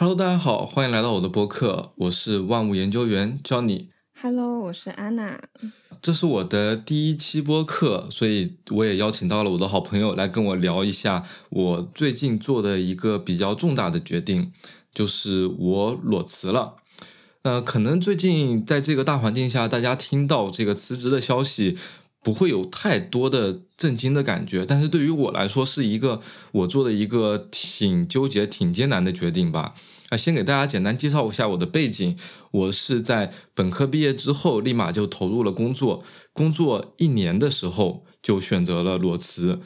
Hello，大家好，欢迎来到我的播客，我是万物研究员 Johnny。Hello，我是安娜。这是我的第一期播客，所以我也邀请到了我的好朋友来跟我聊一下我最近做的一个比较重大的决定，就是我裸辞了。呃，可能最近在这个大环境下，大家听到这个辞职的消息。不会有太多的震惊的感觉，但是对于我来说是一个我做的一个挺纠结、挺艰难的决定吧。啊，先给大家简单介绍一下我的背景，我是在本科毕业之后立马就投入了工作，工作一年的时候就选择了裸辞，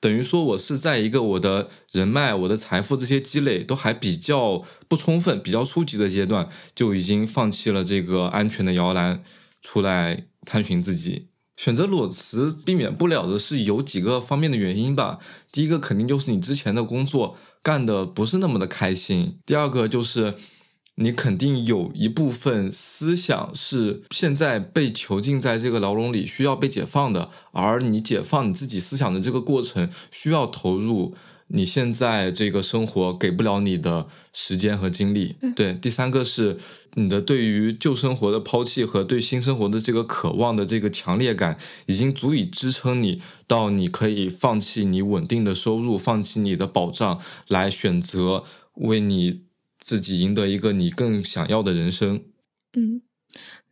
等于说我是在一个我的人脉、我的财富这些积累都还比较不充分、比较初级的阶段，就已经放弃了这个安全的摇篮，出来探寻自己。选择裸辞，避免不了的是有几个方面的原因吧。第一个肯定就是你之前的工作干的不是那么的开心。第二个就是你肯定有一部分思想是现在被囚禁在这个牢笼里，需要被解放的。而你解放你自己思想的这个过程，需要投入你现在这个生活给不了你的时间和精力。对，第三个是。你的对于旧生活的抛弃和对新生活的这个渴望的这个强烈感，已经足以支撑你到你可以放弃你稳定的收入，放弃你的保障，来选择为你自己赢得一个你更想要的人生。嗯，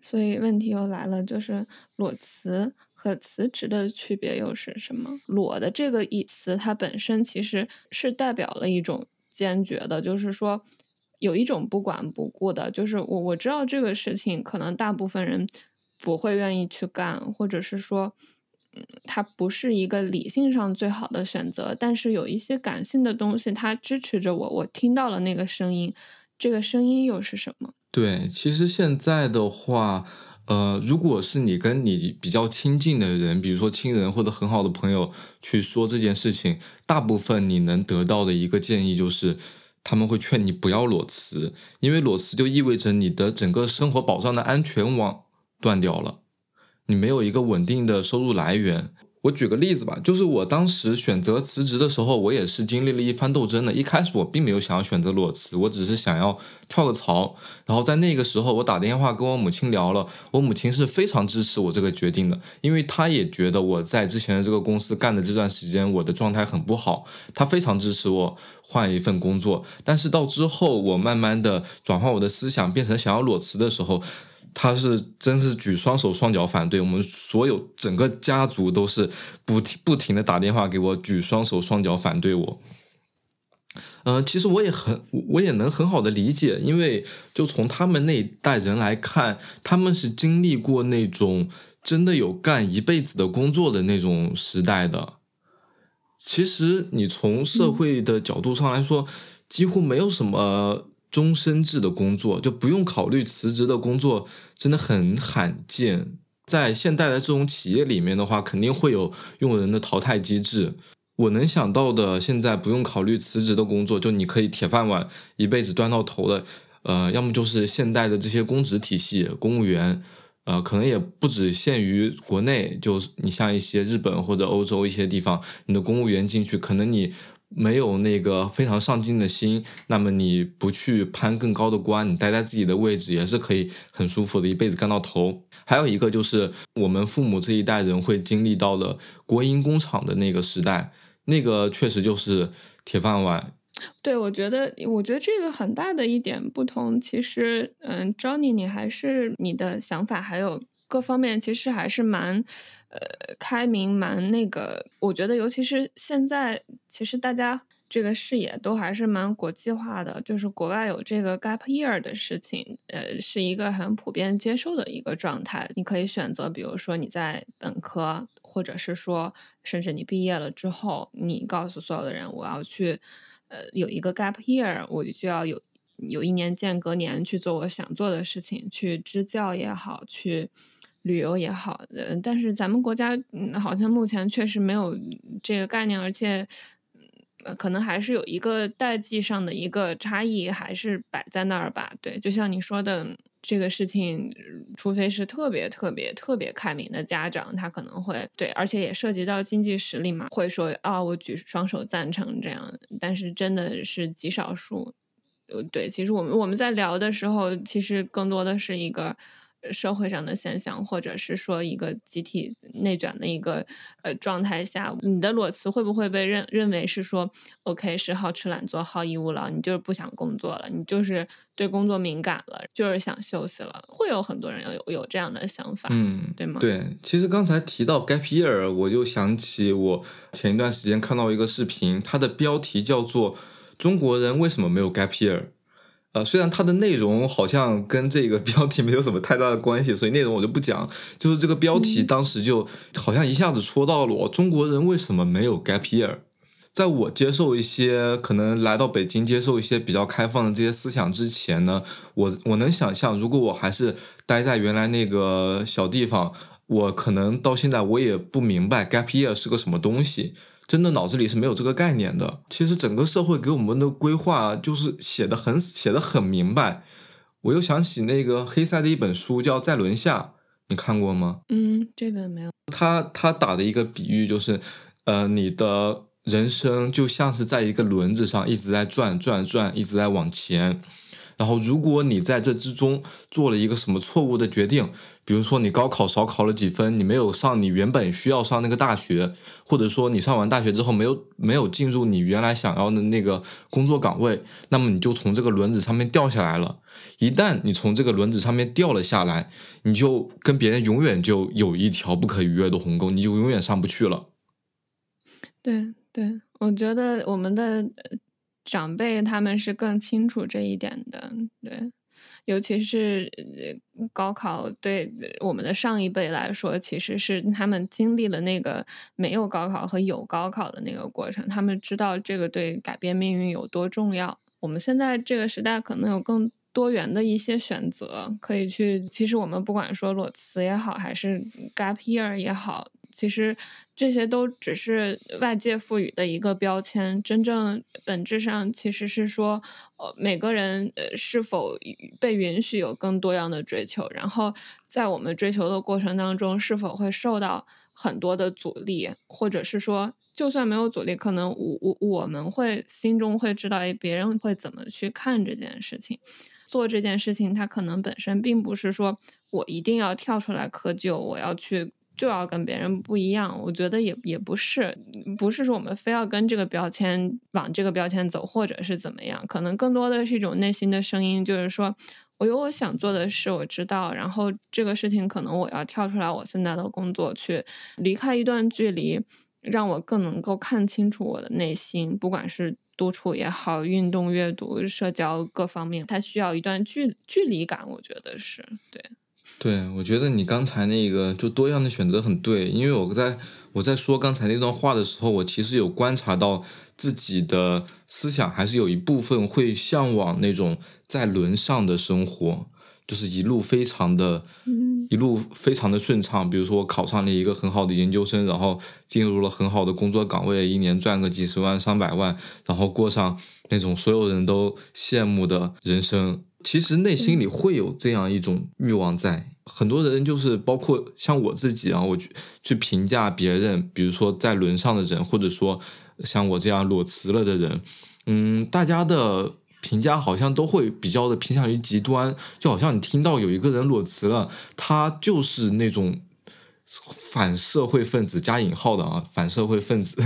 所以问题又来了，就是裸辞和辞职的区别又是什么？裸的这个意思，它本身其实是代表了一种坚决的，就是说。有一种不管不顾的，就是我我知道这个事情可能大部分人不会愿意去干，或者是说，嗯，它不是一个理性上最好的选择，但是有一些感性的东西它支持着我，我听到了那个声音，这个声音又是什么？对，其实现在的话，呃，如果是你跟你比较亲近的人，比如说亲人或者很好的朋友去说这件事情，大部分你能得到的一个建议就是。他们会劝你不要裸辞，因为裸辞就意味着你的整个生活保障的安全网断掉了，你没有一个稳定的收入来源。我举个例子吧，就是我当时选择辞职的时候，我也是经历了一番斗争的。一开始我并没有想要选择裸辞，我只是想要跳个槽。然后在那个时候，我打电话跟我母亲聊了，我母亲是非常支持我这个决定的，因为她也觉得我在之前的这个公司干的这段时间，我的状态很不好，她非常支持我换一份工作。但是到之后，我慢慢的转换我的思想，变成想要裸辞的时候。他是真是举双手双脚反对，我们所有整个家族都是不停不停的打电话给我，举双手双脚反对我。嗯，其实我也很我也能很好的理解，因为就从他们那一代人来看，他们是经历过那种真的有干一辈子的工作的那种时代的。其实你从社会的角度上来说，几乎没有什么。终身制的工作就不用考虑辞职的工作，真的很罕见。在现代的这种企业里面的话，肯定会有用人的淘汰机制。我能想到的，现在不用考虑辞职的工作，就你可以铁饭碗一辈子端到头的，呃，要么就是现代的这些公职体系，公务员，呃，可能也不只限于国内，就是你像一些日本或者欧洲一些地方，你的公务员进去，可能你。没有那个非常上进的心，那么你不去攀更高的官，你待在自己的位置也是可以很舒服的，一辈子干到头。还有一个就是我们父母这一代人会经历到了国营工厂的那个时代，那个确实就是铁饭碗。对，我觉得，我觉得这个很大的一点不同，其实，嗯，Johnny，你还是你的想法还有。各方面其实还是蛮，呃，开明，蛮那个。我觉得，尤其是现在，其实大家这个视野都还是蛮国际化的。就是国外有这个 gap year 的事情，呃，是一个很普遍接受的一个状态。你可以选择，比如说你在本科，或者是说，甚至你毕业了之后，你告诉所有的人，我要去，呃，有一个 gap year，我就要有有一年间隔年去做我想做的事情，去支教也好，去。旅游也好，呃，但是咱们国家嗯，好像目前确实没有这个概念，而且，呃，可能还是有一个代际上的一个差异，还是摆在那儿吧。对，就像你说的这个事情，除非是特别特别特别开明的家长，他可能会对，而且也涉及到经济实力嘛，会说啊，我举双手赞成这样。但是真的是极少数，呃，对，其实我们我们在聊的时候，其实更多的是一个。社会上的现象，或者是说一个集体内卷的一个呃状态下，你的裸辞会不会被认认为是说，OK 是好吃懒做、好逸恶劳，你就是不想工作了，你就是对工作敏感了，就是想休息了，会有很多人有有这样的想法，嗯，对吗？对，其实刚才提到 gap year，我就想起我前一段时间看到一个视频，它的标题叫做《中国人为什么没有 gap year》。呃，虽然它的内容好像跟这个 标题没有什么太大的关系，所以内容我就不讲。就是这个标题当时就好像一下子戳到了我：中国人为什么没有 gap year？在我接受一些可能来到北京接受一些比较开放的这些思想之前呢，我我能想象，如果我还是待在原来那个小地方，我可能到现在我也不明白 gap year 是个什么东西。真的脑子里是没有这个概念的。其实整个社会给我们的规划就是写的很写的很明白。我又想起那个黑塞的一本书叫《在轮下》，你看过吗？嗯，这本没有。他他打的一个比喻就是，呃，你的人生就像是在一个轮子上一直在转转转，一直在往前。然后，如果你在这之中做了一个什么错误的决定，比如说你高考少考了几分，你没有上你原本需要上那个大学，或者说你上完大学之后没有没有进入你原来想要的那个工作岗位，那么你就从这个轮子上面掉下来了。一旦你从这个轮子上面掉了下来，你就跟别人永远就有一条不可逾越的鸿沟，你就永远上不去了。对对，我觉得我们的。长辈他们是更清楚这一点的，对，尤其是高考对我们的上一辈来说，其实是他们经历了那个没有高考和有高考的那个过程，他们知道这个对改变命运有多重要。我们现在这个时代可能有更多元的一些选择可以去，其实我们不管说裸辞也好，还是 gap year 也好。其实这些都只是外界赋予的一个标签，真正本质上其实是说，呃，每个人呃是否被允许有更多样的追求，然后在我们追求的过程当中，是否会受到很多的阻力，或者是说，就算没有阻力，可能我我我们会心中会知道，哎，别人会怎么去看这件事情，做这件事情，它可能本身并不是说我一定要跳出来窠臼，我要去。就要跟别人不一样，我觉得也也不是，不是说我们非要跟这个标签往这个标签走，或者是怎么样，可能更多的是一种内心的声音，就是说我有我想做的事，我知道，然后这个事情可能我要跳出来，我现在的工作去离开一段距离，让我更能够看清楚我的内心，不管是独处也好，运动、阅读、社交各方面，它需要一段距距离感，我觉得是对。对，我觉得你刚才那个就多样的选择很对，因为我在我在说刚才那段话的时候，我其实有观察到自己的思想还是有一部分会向往那种在轮上的生活，就是一路非常的，一路非常的顺畅。比如说我考上了一个很好的研究生，然后进入了很好的工作岗位，一年赚个几十万上百万，然后过上那种所有人都羡慕的人生。其实内心里会有这样一种欲望在，很多人就是包括像我自己啊，我去去评价别人，比如说在轮上的人，或者说像我这样裸辞了的人，嗯，大家的评价好像都会比较的偏向于极端，就好像你听到有一个人裸辞了，他就是那种反社会分子加引号的啊，反社会分子，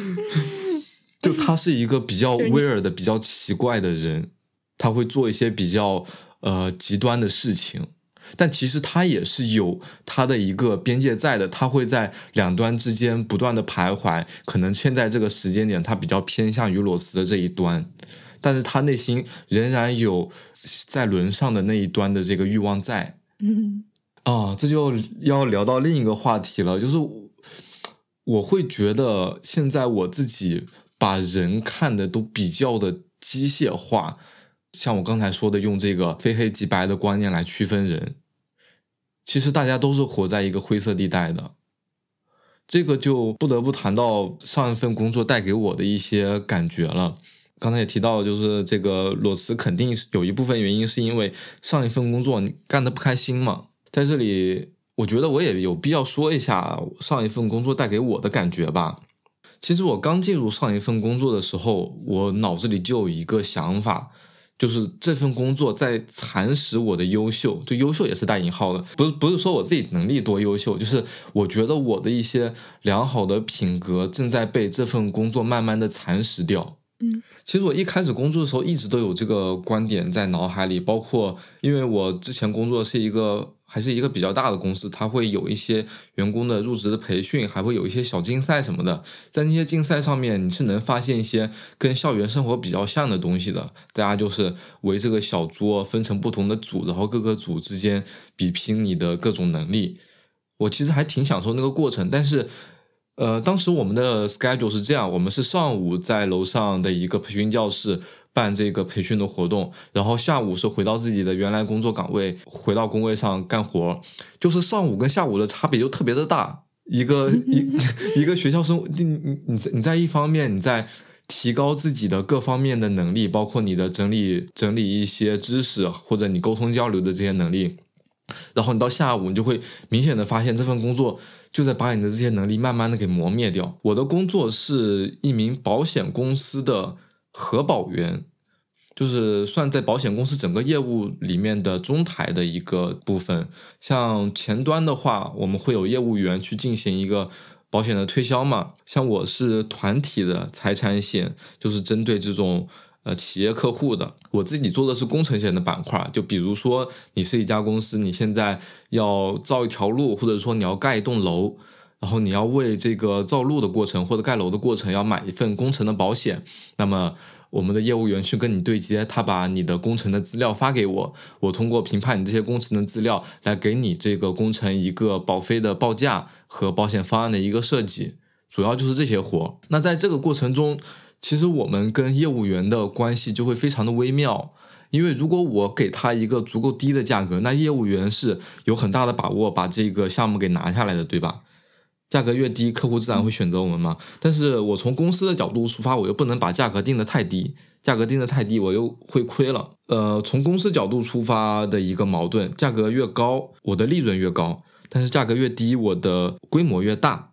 就他是一个比较 weird 的、比较奇怪的人。他会做一些比较呃极端的事情，但其实他也是有他的一个边界在的，他会在两端之间不断的徘徊。可能现在这个时间点，他比较偏向于裸辞的这一端，但是他内心仍然有在轮上的那一端的这个欲望在。嗯，啊，这就要聊到另一个话题了，就是我会觉得现在我自己把人看的都比较的机械化。像我刚才说的，用这个非黑即白的观念来区分人，其实大家都是活在一个灰色地带的。这个就不得不谈到上一份工作带给我的一些感觉了。刚才也提到，就是这个裸辞肯定是有一部分原因是因为上一份工作你干的不开心嘛。在这里，我觉得我也有必要说一下上一份工作带给我的感觉吧。其实我刚进入上一份工作的时候，我脑子里就有一个想法，就是这份工作在蚕食我的优秀，就优秀也是带引号的，不是不是说我自己能力多优秀，就是我觉得我的一些良好的品格正在被这份工作慢慢的蚕食掉。嗯，其实我一开始工作的时候一直都有这个观点在脑海里，包括因为我之前工作是一个。还是一个比较大的公司，它会有一些员工的入职的培训，还会有一些小竞赛什么的。在那些竞赛上面，你是能发现一些跟校园生活比较像的东西的。大家就是围这个小桌，分成不同的组，然后各个组之间比拼你的各种能力。我其实还挺享受那个过程，但是，呃，当时我们的 schedule 是这样，我们是上午在楼上的一个培训教室。办这个培训的活动，然后下午是回到自己的原来工作岗位，回到工位上干活。就是上午跟下午的差别就特别的大。一个 一一个学校生，你你你你在一方面你在提高自己的各方面的能力，包括你的整理整理一些知识或者你沟通交流的这些能力，然后你到下午你就会明显的发现这份工作就在把你的这些能力慢慢的给磨灭掉。我的工作是一名保险公司的。核保员就是算在保险公司整个业务里面的中台的一个部分。像前端的话，我们会有业务员去进行一个保险的推销嘛。像我是团体的财产险，就是针对这种呃企业客户的。我自己做的是工程险的板块，就比如说你是一家公司，你现在要造一条路，或者说你要盖一栋楼。然后你要为这个造路的过程或者盖楼的过程要买一份工程的保险，那么我们的业务员去跟你对接，他把你的工程的资料发给我，我通过评判你这些工程的资料来给你这个工程一个保费的报价和保险方案的一个设计，主要就是这些活。那在这个过程中，其实我们跟业务员的关系就会非常的微妙，因为如果我给他一个足够低的价格，那业务员是有很大的把握把这个项目给拿下来的，对吧？价格越低，客户自然会选择我们嘛。但是我从公司的角度出发，我又不能把价格定得太低，价格定得太低，我又会亏了。呃，从公司角度出发的一个矛盾，价格越高，我的利润越高；但是价格越低，我的规模越大。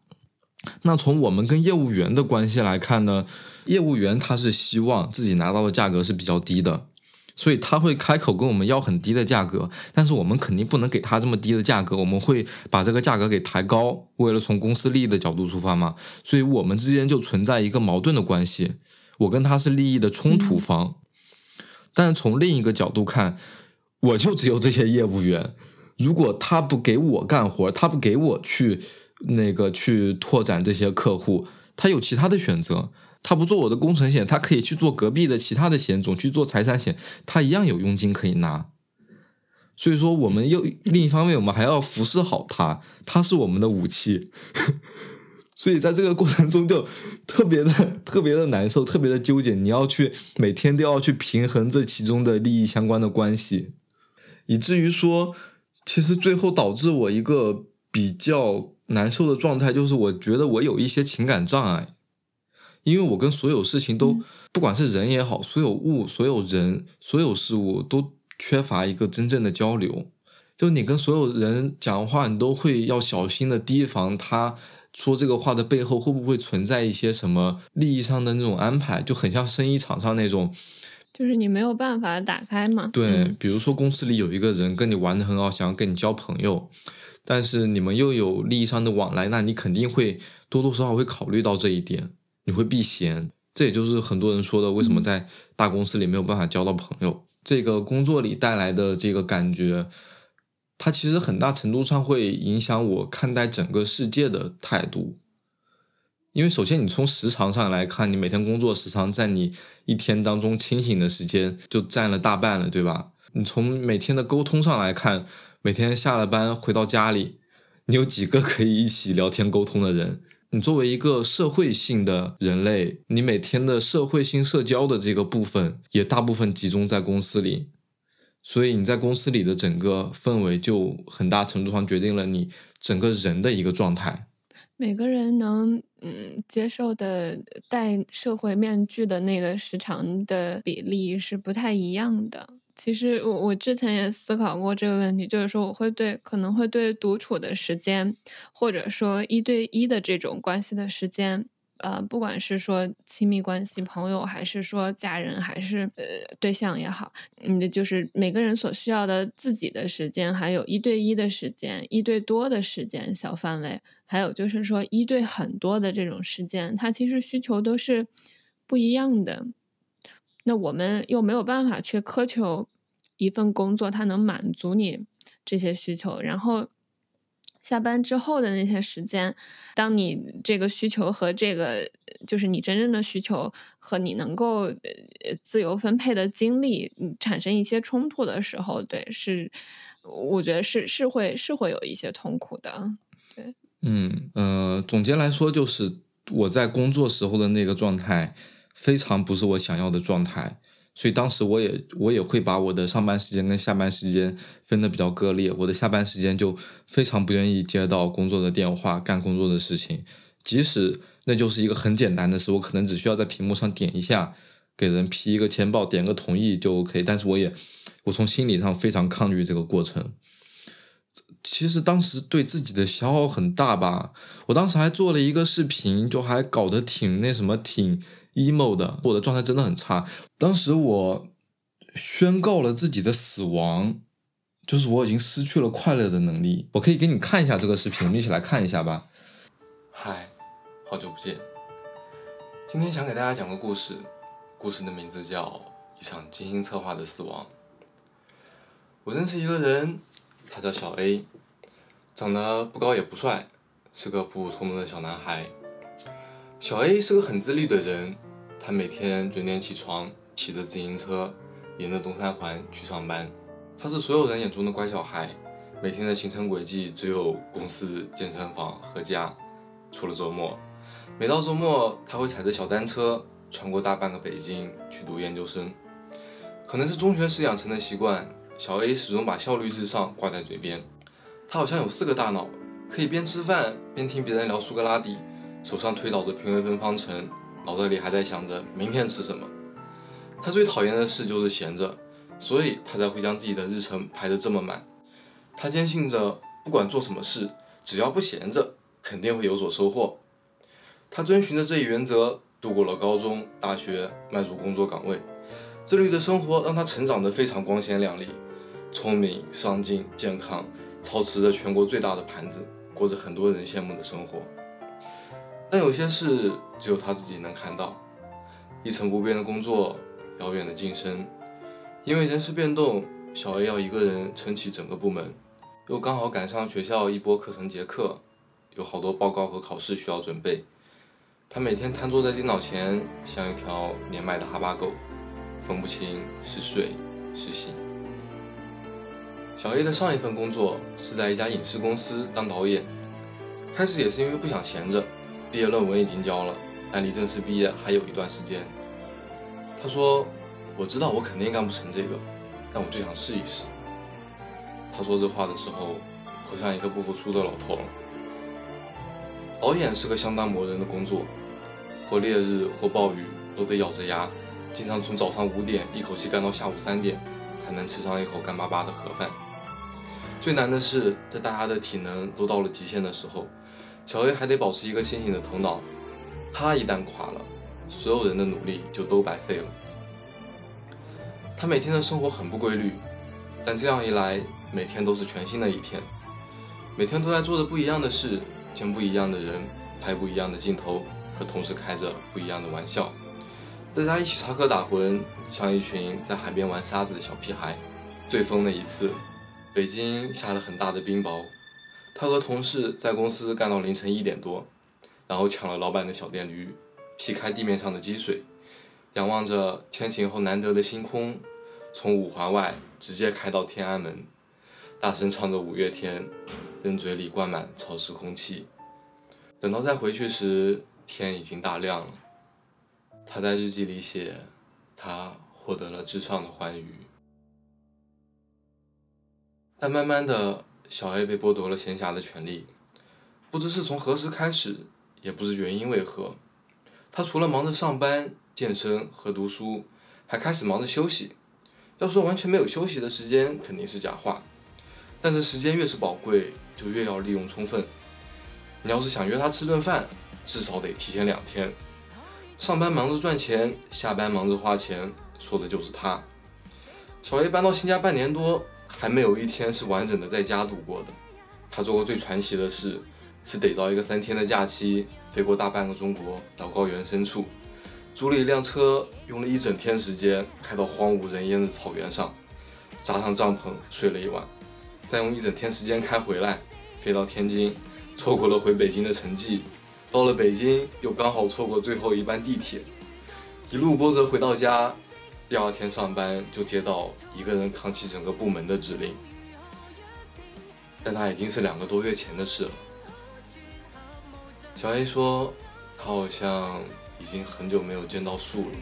那从我们跟业务员的关系来看呢，业务员他是希望自己拿到的价格是比较低的。所以他会开口跟我们要很低的价格，但是我们肯定不能给他这么低的价格，我们会把这个价格给抬高，为了从公司利益的角度出发嘛。所以我们之间就存在一个矛盾的关系，我跟他是利益的冲突方。但是从另一个角度看，我就只有这些业务员，如果他不给我干活，他不给我去那个去拓展这些客户，他有其他的选择。他不做我的工程险，他可以去做隔壁的其他的险种，去做财产险，他一样有佣金可以拿。所以说，我们又另一方面，我们还要服侍好他，他是我们的武器。所以在这个过程中，就特别的特别的难受，特别的纠结。你要去每天都要去平衡这其中的利益相关的关系，以至于说，其实最后导致我一个比较难受的状态，就是我觉得我有一些情感障碍。因为我跟所有事情都，不管是人也好，所有物、所有人、所有事物都缺乏一个真正的交流。就你跟所有人讲话，你都会要小心的提防他说这个话的背后会不会存在一些什么利益上的那种安排，就很像生意场上那种，就是你没有办法打开嘛。对，比如说公司里有一个人跟你玩的很好，想要跟你交朋友，但是你们又有利益上的往来，那你肯定会多多少少会考虑到这一点。你会避嫌，这也就是很多人说的为什么在大公司里没有办法交到朋友。这个工作里带来的这个感觉，它其实很大程度上会影响我看待整个世界的态度。因为首先，你从时长上来看，你每天工作时长在你一天当中清醒的时间就占了大半了，对吧？你从每天的沟通上来看，每天下了班回到家里，你有几个可以一起聊天沟通的人？你作为一个社会性的人类，你每天的社会性社交的这个部分也大部分集中在公司里，所以你在公司里的整个氛围就很大程度上决定了你整个人的一个状态。每个人能嗯接受的戴社会面具的那个时长的比例是不太一样的。其实我我之前也思考过这个问题，就是说我会对可能会对独处的时间，或者说一对一的这种关系的时间，呃，不管是说亲密关系、朋友，还是说家人，还是呃对象也好，你的就是每个人所需要的自己的时间，还有一对一的时间、一对多的时间、小范围，还有就是说一对很多的这种时间，它其实需求都是不一样的。那我们又没有办法去苛求一份工作，它能满足你这些需求，然后。下班之后的那些时间，当你这个需求和这个就是你真正的需求和你能够自由分配的精力产生一些冲突的时候，对，是我觉得是是会是会有一些痛苦的，对，嗯呃，总结来说就是我在工作时候的那个状态非常不是我想要的状态。所以当时我也我也会把我的上班时间跟下班时间分得比较割裂。我的下班时间就非常不愿意接到工作的电话，干工作的事情，即使那就是一个很简单的事，我可能只需要在屏幕上点一下，给人批一个签报，点个同意就 OK。但是我也我从心理上非常抗拒这个过程。其实当时对自己的消耗很大吧。我当时还做了一个视频，就还搞得挺那什么挺。Emo 的，我的状态真的很差。当时我宣告了自己的死亡，就是我已经失去了快乐的能力。我可以给你看一下这个视频，我们一起来看一下吧。嗨，好久不见。今天想给大家讲个故事，故事的名字叫《一场精心策划的死亡》。我认识一个人，他叫小 A，长得不高也不帅，是个普普通通的小男孩。小 A 是个很自律的人。他每天准点起床，骑着自行车，沿着东三环去上班。他是所有人眼中的乖小孩，每天的行程轨迹只有公司、健身房和家，除了周末。每到周末，他会踩着小单车穿过大半个北京去读研究生。可能是中学时养成的习惯，小 A 始终把效率至上挂在嘴边。他好像有四个大脑，可以边吃饭边听别人聊苏格拉底，手上推导着平微分方程。脑子里还在想着明天吃什么。他最讨厌的事就是闲着，所以他才会将自己的日程排得这么满。他坚信着，不管做什么事，只要不闲着，肯定会有所收获。他遵循着这一原则，度过了高中、大学，迈入工作岗位。自律的生活让他成长得非常光鲜亮丽，聪明、上进、健康，操持着全国最大的盘子，过着很多人羡慕的生活。但有些事只有他自己能看到，一成不变的工作，遥远的晋升，因为人事变动，小 A 要一个人撑起整个部门，又刚好赶上学校一波课程结课，有好多报告和考试需要准备。他每天瘫坐在电脑前，像一条年迈的哈巴狗，分不清是睡是醒。小 A 的上一份工作是在一家影视公司当导演，开始也是因为不想闲着。毕业论文已经交了，但离正式毕业还有一段时间。他说：“我知道我肯定干不成这个，但我就想试一试。”他说这话的时候，好像一个不服输的老头。导演是个相当磨人的工作，或烈日或暴雨都得咬着牙，经常从早上五点一口气干到下午三点，才能吃上一口干巴巴的盒饭。最难的是，在大家的体能都到了极限的时候。小 A 还得保持一个清醒的头脑，他一旦垮了，所有人的努力就都白费了。他每天的生活很不规律，但这样一来，每天都是全新的一天，每天都在做着不一样的事，见不一样的人，拍不一样的镜头，和同事开着不一样的玩笑。大家一起插科打诨，像一群在海边玩沙子的小屁孩。最疯的一次，北京下了很大的冰雹。他和同事在公司干到凌晨一点多，然后抢了老板的小电驴，劈开地面上的积水，仰望着天晴后难得的星空，从五环外直接开到天安门，大声唱着五月天，任嘴里灌满潮湿空气。等到再回去时，天已经大亮了。他在日记里写，他获得了至上的欢愉，但慢慢的。小 A 被剥夺了闲暇的权利，不知是从何时开始，也不知原因为何，他除了忙着上班、健身和读书，还开始忙着休息。要说完全没有休息的时间，肯定是假话。但是时间越是宝贵，就越要利用充分。你要是想约他吃顿饭，至少得提前两天。上班忙着赚钱，下班忙着花钱，说的就是他。小 A 搬到新家半年多，还没有一天是完整的在家度过的。他做过最传奇的事，是逮到一个三天的假期，飞过大半个中国，到高原深处，租了一辆车，用了一整天时间，开到荒无人烟的草原上，扎上帐篷睡了一晚，再用一整天时间开回来，飞到天津，错过了回北京的城际。到了北京，又刚好错过最后一班地铁，一路波折回到家。第二天上班就接到一个人扛起整个部门的指令，但他已经是两个多月前的事了。小 A 说，他好像已经很久没有见到树了。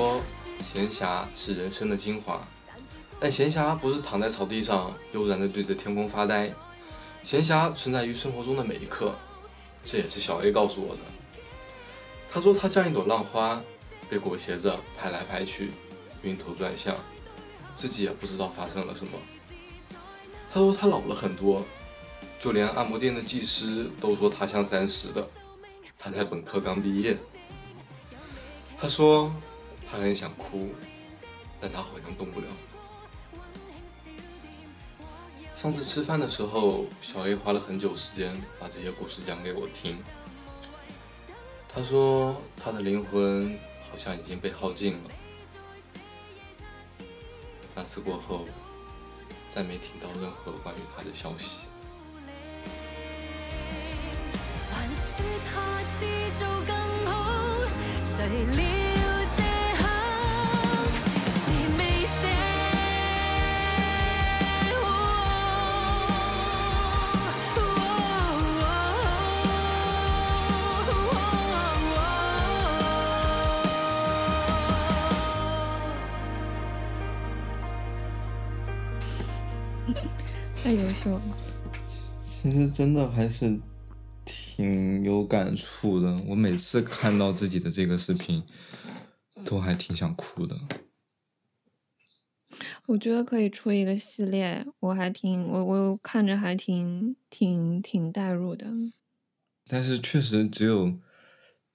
说：“闲暇是人生的精华，但闲暇不是躺在草地上悠然地对着天空发呆，闲暇存在于生活中的每一刻。这也是小 A 告诉我的。他说他像一朵浪花，被裹挟着拍来拍去，晕头转向，自己也不知道发生了什么。他说他老了很多，就连按摩店的技师都说他像三十的。他才本科刚毕业。”他说，他很想哭，但他好像动不了。上次吃饭的时候，小 A 花了很久时间把这些故事讲给我听。他说，他的灵魂好像已经被耗尽了。那次过后，再没听到任何关于他的消息。太优秀了。其实真的还是。挺有感触的，我每次看到自己的这个视频，都还挺想哭的。我觉得可以出一个系列，我还挺我我看着还挺挺挺代入的。但是确实只有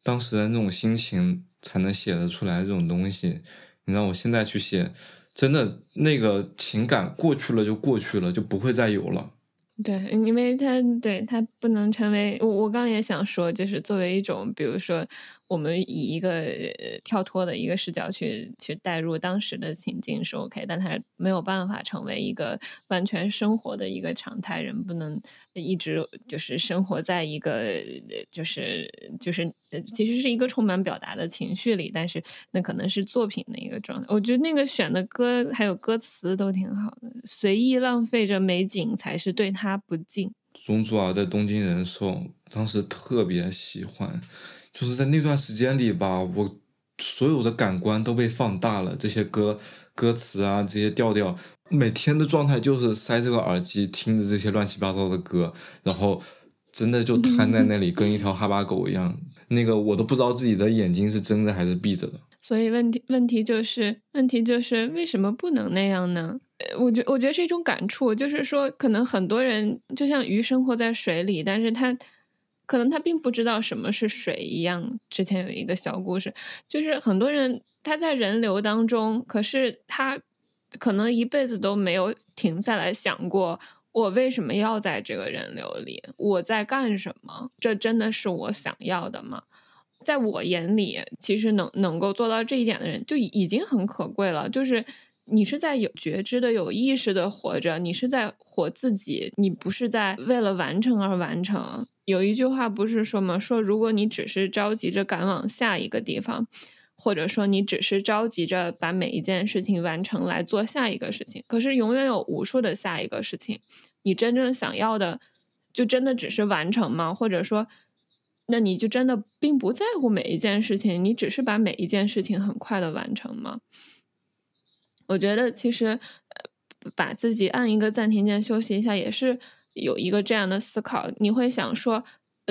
当时的那种心情才能写得出来这种东西。你让我现在去写，真的那个情感过去了就过去了，就不会再有了。对，因为他对他不能成为我，我刚刚也想说，就是作为一种，比如说。我们以一个跳脱的一个视角去去带入当时的情境是 OK，但它没有办法成为一个完全生活的一个常态。人不能一直就是生活在一个就是就是其实是一个充满表达的情绪里，但是那可能是作品的一个状态。我觉得那个选的歌还有歌词都挺好的，随意浪费着美景才是对他不敬。容祖儿的《东京人寿》当时特别喜欢。就是在那段时间里吧，我所有的感官都被放大了。这些歌歌词啊，这些调调，每天的状态就是塞这个耳机，听着这些乱七八糟的歌，然后真的就瘫在那里，跟一条哈巴狗一样。那个我都不知道自己的眼睛是睁着还是闭着的。所以问题问题就是问题就是为什么不能那样呢？我觉我觉得是一种感触，就是说可能很多人就像鱼生活在水里，但是他。可能他并不知道什么是水一样。之前有一个小故事，就是很多人他在人流当中，可是他可能一辈子都没有停下来想过，我为什么要在这个人流里？我在干什么？这真的是我想要的吗？在我眼里，其实能能够做到这一点的人就已经很可贵了。就是你是在有觉知的、有意识的活着，你是在活自己，你不是在为了完成而完成。有一句话不是说吗？说如果你只是着急着赶往下一个地方，或者说你只是着急着把每一件事情完成来做下一个事情，可是永远有无数的下一个事情。你真正想要的，就真的只是完成吗？或者说，那你就真的并不在乎每一件事情，你只是把每一件事情很快的完成吗？我觉得其实，把自己按一个暂停键休息一下，也是有一个这样的思考。你会想说，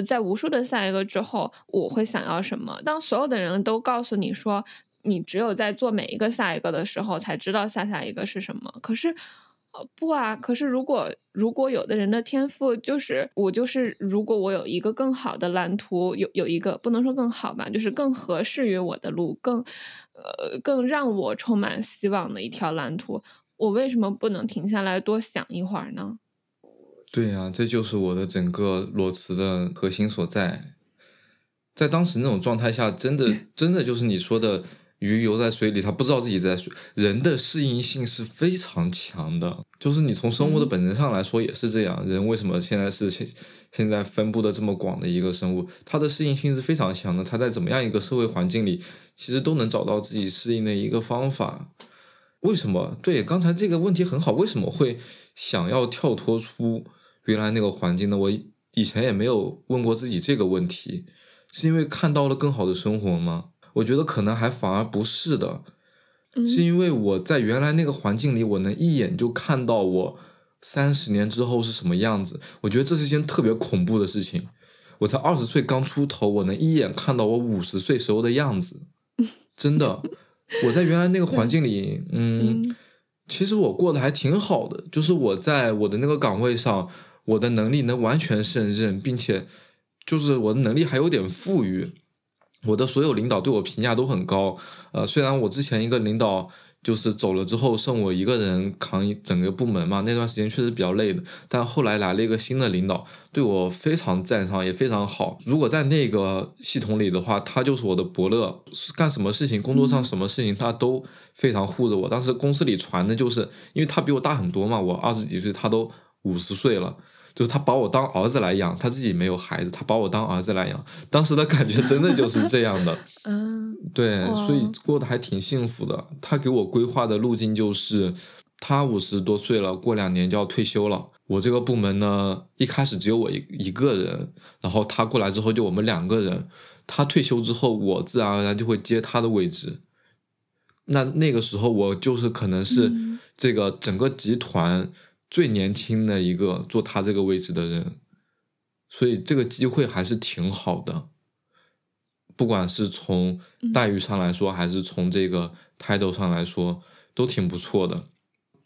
在无数的下一个之后，我会想要什么？当所有的人都告诉你说，你只有在做每一个下一个的时候，才知道下下一个是什么。可是。不啊，可是如果如果有的人的天赋就是我就是如果我有一个更好的蓝图，有有一个不能说更好吧，就是更合适于我的路，更呃更让我充满希望的一条蓝图，我为什么不能停下来多想一会儿呢？对呀，这就是我的整个裸辞的核心所在，在当时那种状态下，真的 真的就是你说的。鱼游在水里，它不知道自己在水。人的适应性是非常强的，就是你从生物的本能上来说也是这样。人为什么现在是现现在分布的这么广的一个生物？它的适应性是非常强的。它在怎么样一个社会环境里，其实都能找到自己适应的一个方法。为什么？对，刚才这个问题很好。为什么会想要跳脱出原来那个环境呢？我以前也没有问过自己这个问题，是因为看到了更好的生活吗？我觉得可能还反而不是的，是因为我在原来那个环境里，我能一眼就看到我三十年之后是什么样子。我觉得这是一件特别恐怖的事情。我才二十岁刚出头，我能一眼看到我五十岁时候的样子，真的。我在原来那个环境里，嗯，其实我过得还挺好的，就是我在我的那个岗位上，我的能力能完全胜任，并且就是我的能力还有点富裕。我的所有领导对我评价都很高，呃，虽然我之前一个领导就是走了之后剩我一个人扛一整个部门嘛，那段时间确实比较累的，但后来来了一个新的领导，对我非常赞赏，也非常好。如果在那个系统里的话，他就是我的伯乐，干什么事情，工作上什么事情他都非常护着我。当时公司里传的就是，因为他比我大很多嘛，我二十几岁，他都五十岁了。就是他把我当儿子来养，他自己没有孩子，他把我当儿子来养。当时的感觉真的就是这样的，嗯，对，所以过得还挺幸福的。他给我规划的路径就是，他五十多岁了，过两年就要退休了。我这个部门呢，一开始只有我一一个人，然后他过来之后就我们两个人。他退休之后，我自然而然就会接他的位置。那那个时候，我就是可能是这个整个集团。最年轻的一个做他这个位置的人，所以这个机会还是挺好的，不管是从待遇上来说，还是从这个 title 上来说，都挺不错的。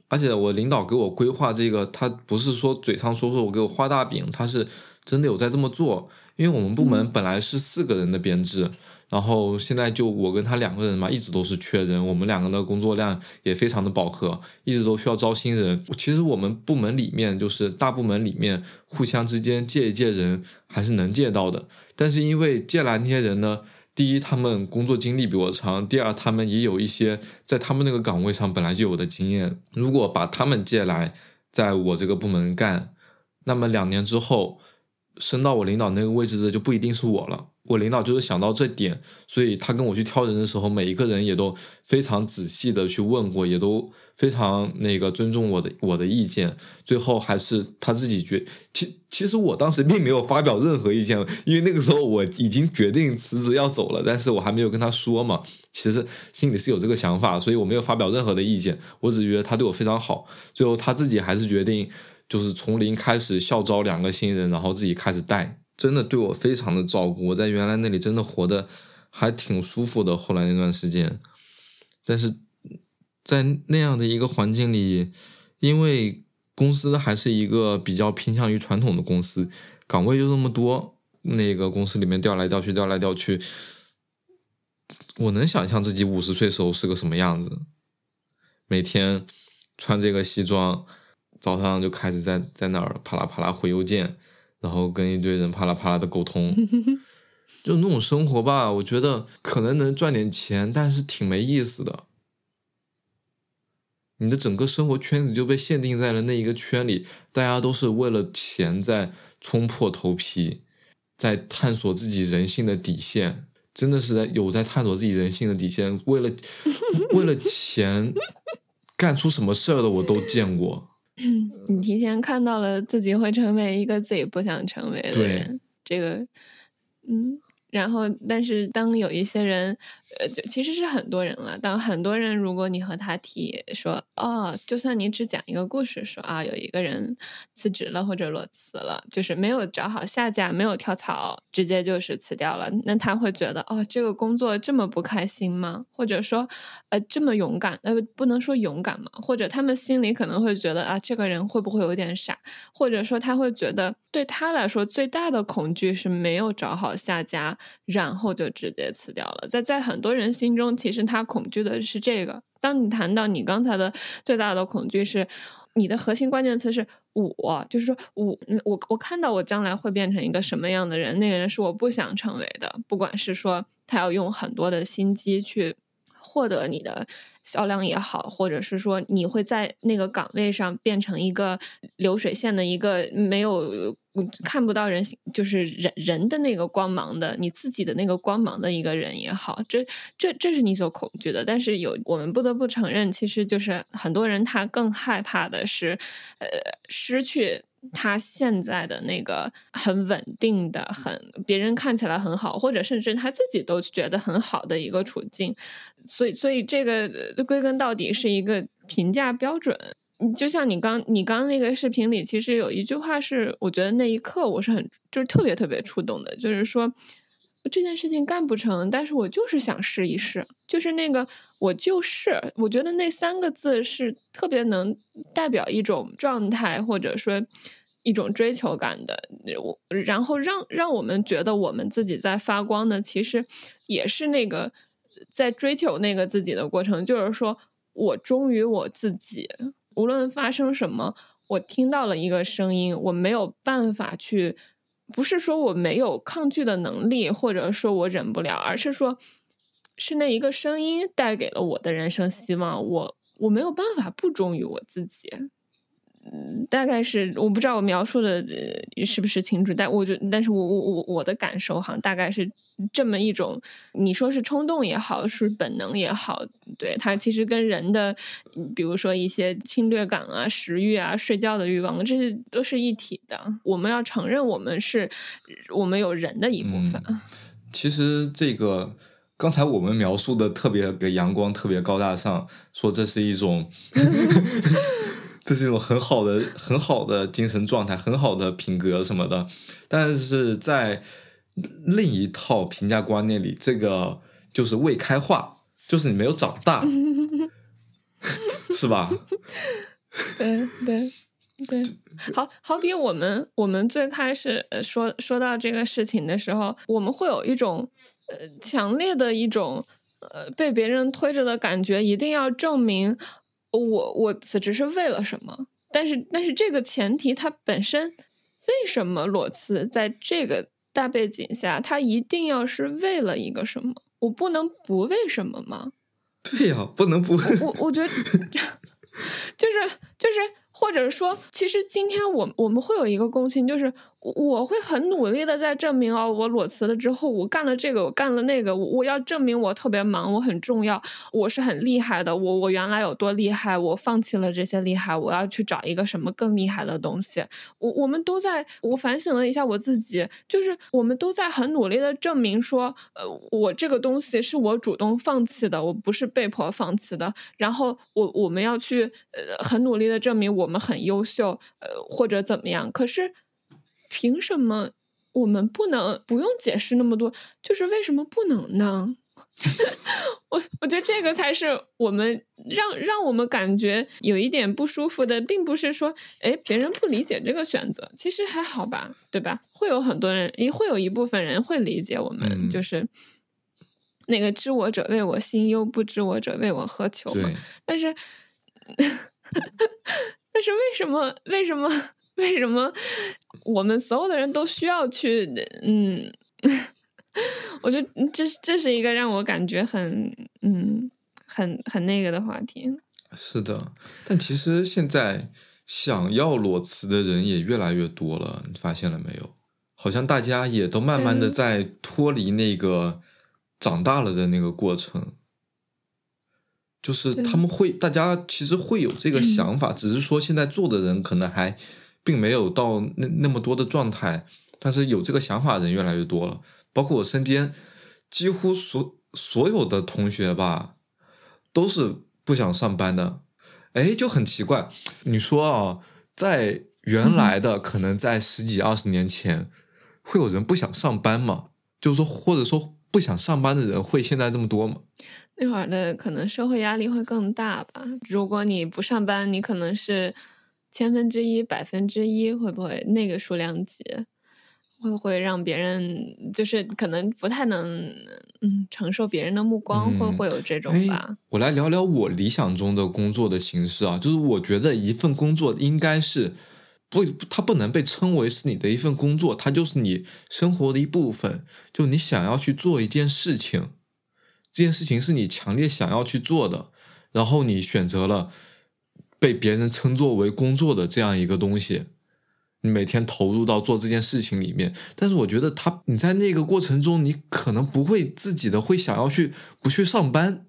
而且我领导给我规划这个，他不是说嘴上说说我给我画大饼，他是真的有在这么做。因为我们部门本来是四个人的编制。然后现在就我跟他两个人嘛，一直都是缺人。我们两个的工作量也非常的饱和，一直都需要招新人。其实我们部门里面就是大部门里面互相之间借一借人还是能借到的。但是因为借来那些人呢，第一他们工作经历比我长，第二他们也有一些在他们那个岗位上本来就有的经验。如果把他们借来在我这个部门干，那么两年之后升到我领导那个位置的就不一定是我了。我领导就是想到这点，所以他跟我去挑人的时候，每一个人也都非常仔细的去问过，也都非常那个尊重我的我的意见。最后还是他自己决。其其实我当时并没有发表任何意见，因为那个时候我已经决定辞职要走了，但是我还没有跟他说嘛。其实心里是有这个想法，所以我没有发表任何的意见。我只觉得他对我非常好。最后他自己还是决定，就是从零开始校招两个新人，然后自己开始带。真的对我非常的照顾，我在原来那里真的活的还挺舒服的。后来那段时间，但是在那样的一个环境里，因为公司还是一个比较偏向于传统的公司，岗位就那么多，那个公司里面调来调去，调来调去，我能想象自己五十岁时候是个什么样子，每天穿这个西装，早上就开始在在那儿啪啦啪啦回邮件。然后跟一堆人啪啦啪啦的沟通，就那种生活吧，我觉得可能能赚点钱，但是挺没意思的。你的整个生活圈子就被限定在了那一个圈里，大家都是为了钱在冲破头皮，在探索自己人性的底线，真的是在有在探索自己人性的底线，为了 为了钱干出什么事儿的我都见过。你提前看到了自己会成为一个自己不想成为的人，这个，嗯，然后，但是当有一些人，呃，就其实是很多人了。当很多人，如果你和他提说，哦，就算你只讲一个故事，说啊，有一个人辞职了或者裸辞了，就是没有找好下家，没有跳槽，直接就是辞掉了，那他会觉得，哦，这个工作这么不开心吗？或者说，呃，这么勇敢？呃，不能说勇敢嘛？或者他们心里可能会觉得，啊，这个人会不会有点傻？或者说他会觉得，对他来说最大的恐惧是没有找好下家。然后就直接辞掉了。在在很很多人心中，其实他恐惧的是这个。当你谈到你刚才的最大的恐惧是，你的核心关键词是我，就是说我我我看到我将来会变成一个什么样的人，那个人是我不想成为的。不管是说他要用很多的心机去获得你的销量也好，或者是说你会在那个岗位上变成一个流水线的一个没有。看不到人，就是人人的那个光芒的，你自己的那个光芒的一个人也好，这这这是你所恐惧的。但是有我们不得不承认，其实就是很多人他更害怕的是，呃，失去他现在的那个很稳定的、很别人看起来很好，或者甚至他自己都觉得很好的一个处境。所以，所以这个归根到底是一个评价标准。就像你刚你刚那个视频里，其实有一句话是，我觉得那一刻我是很就是特别特别触动的，就是说这件事情干不成，但是我就是想试一试，就是那个我就是，我觉得那三个字是特别能代表一种状态或者说一种追求感的，我然后让让我们觉得我们自己在发光的，其实也是那个在追求那个自己的过程，就是说我忠于我自己。无论发生什么，我听到了一个声音，我没有办法去，不是说我没有抗拒的能力，或者说我忍不了，而是说，是那一个声音带给了我的人生希望，我我没有办法不忠于我自己。嗯，大概是我不知道我描述的呃是不是清楚，但我觉，但是我我我我的感受哈，大概是这么一种，你说是冲动也好，是本能也好，对它其实跟人的，比如说一些侵略感啊、食欲啊、睡觉的欲望，这些都是一体的。我们要承认，我们是我们有人的一部分。其实这个刚才我们描述的特别的阳光，特别高大上，说这是一种。这是一种很好的、很好的精神状态，很好的品格什么的，但是在另一套评价观念里，这个就是未开化，就是你没有长大，是吧？对对对，好好比我们我们最开始说说到这个事情的时候，我们会有一种呃强烈的一种呃被别人推着的感觉，一定要证明。我我辞职是为了什么？但是但是这个前提，它本身为什么裸辞？在这个大背景下，它一定要是为了一个什么？我不能不为什么吗？对呀，不能不。我我觉得 就是就是。或者说，其实今天我我们会有一个共性，就是我会很努力的在证明哦，我裸辞了之后，我干了这个，我干了那个，我要证明我特别忙，我很重要，我是很厉害的，我我原来有多厉害，我放弃了这些厉害，我要去找一个什么更厉害的东西。我我们都在，我反省了一下我自己，就是我们都在很努力的证明说，呃，我这个东西是我主动放弃的，我不是被迫放弃的。然后我我们要去呃很努力的证明我。我们很优秀，呃，或者怎么样？可是凭什么我们不能不用解释那么多？就是为什么不能呢？我我觉得这个才是我们让让我们感觉有一点不舒服的，并不是说哎别人不理解这个选择，其实还好吧，对吧？会有很多人，也会有一部分人会理解我们，就是那个知我者为我心忧，不知我者为我何求嘛。但是。但是为什么？为什么？为什么我们所有的人都需要去？嗯，我觉得这这是一个让我感觉很嗯很很那个的话题。是的，但其实现在想要裸辞的人也越来越多了，你发现了没有？好像大家也都慢慢的在脱离那个长大了的那个过程。就是他们会，大家其实会有这个想法，只是说现在做的人可能还并没有到那那么多的状态，但是有这个想法的人越来越多了。包括我身边几乎所所有的同学吧，都是不想上班的。哎，就很奇怪。你说啊，在原来的可能在十几二十年前，会有人不想上班吗？就是说，或者说不想上班的人会现在这么多吗？那会儿的可能社会压力会更大吧。如果你不上班，你可能是千分之一、百分之一，会不会那个数量级？会不会让别人就是可能不太能嗯承受别人的目光，会会有这种吧？我来聊聊我理想中的工作的形式啊，就是我觉得一份工作应该是不，它不能被称为是你的一份工作，它就是你生活的一部分。就你想要去做一件事情，这件事情是你强烈想要去做的，然后你选择了被别人称作为工作的这样一个东西。你每天投入到做这件事情里面，但是我觉得他你在那个过程中，你可能不会自己的会想要去不去上班。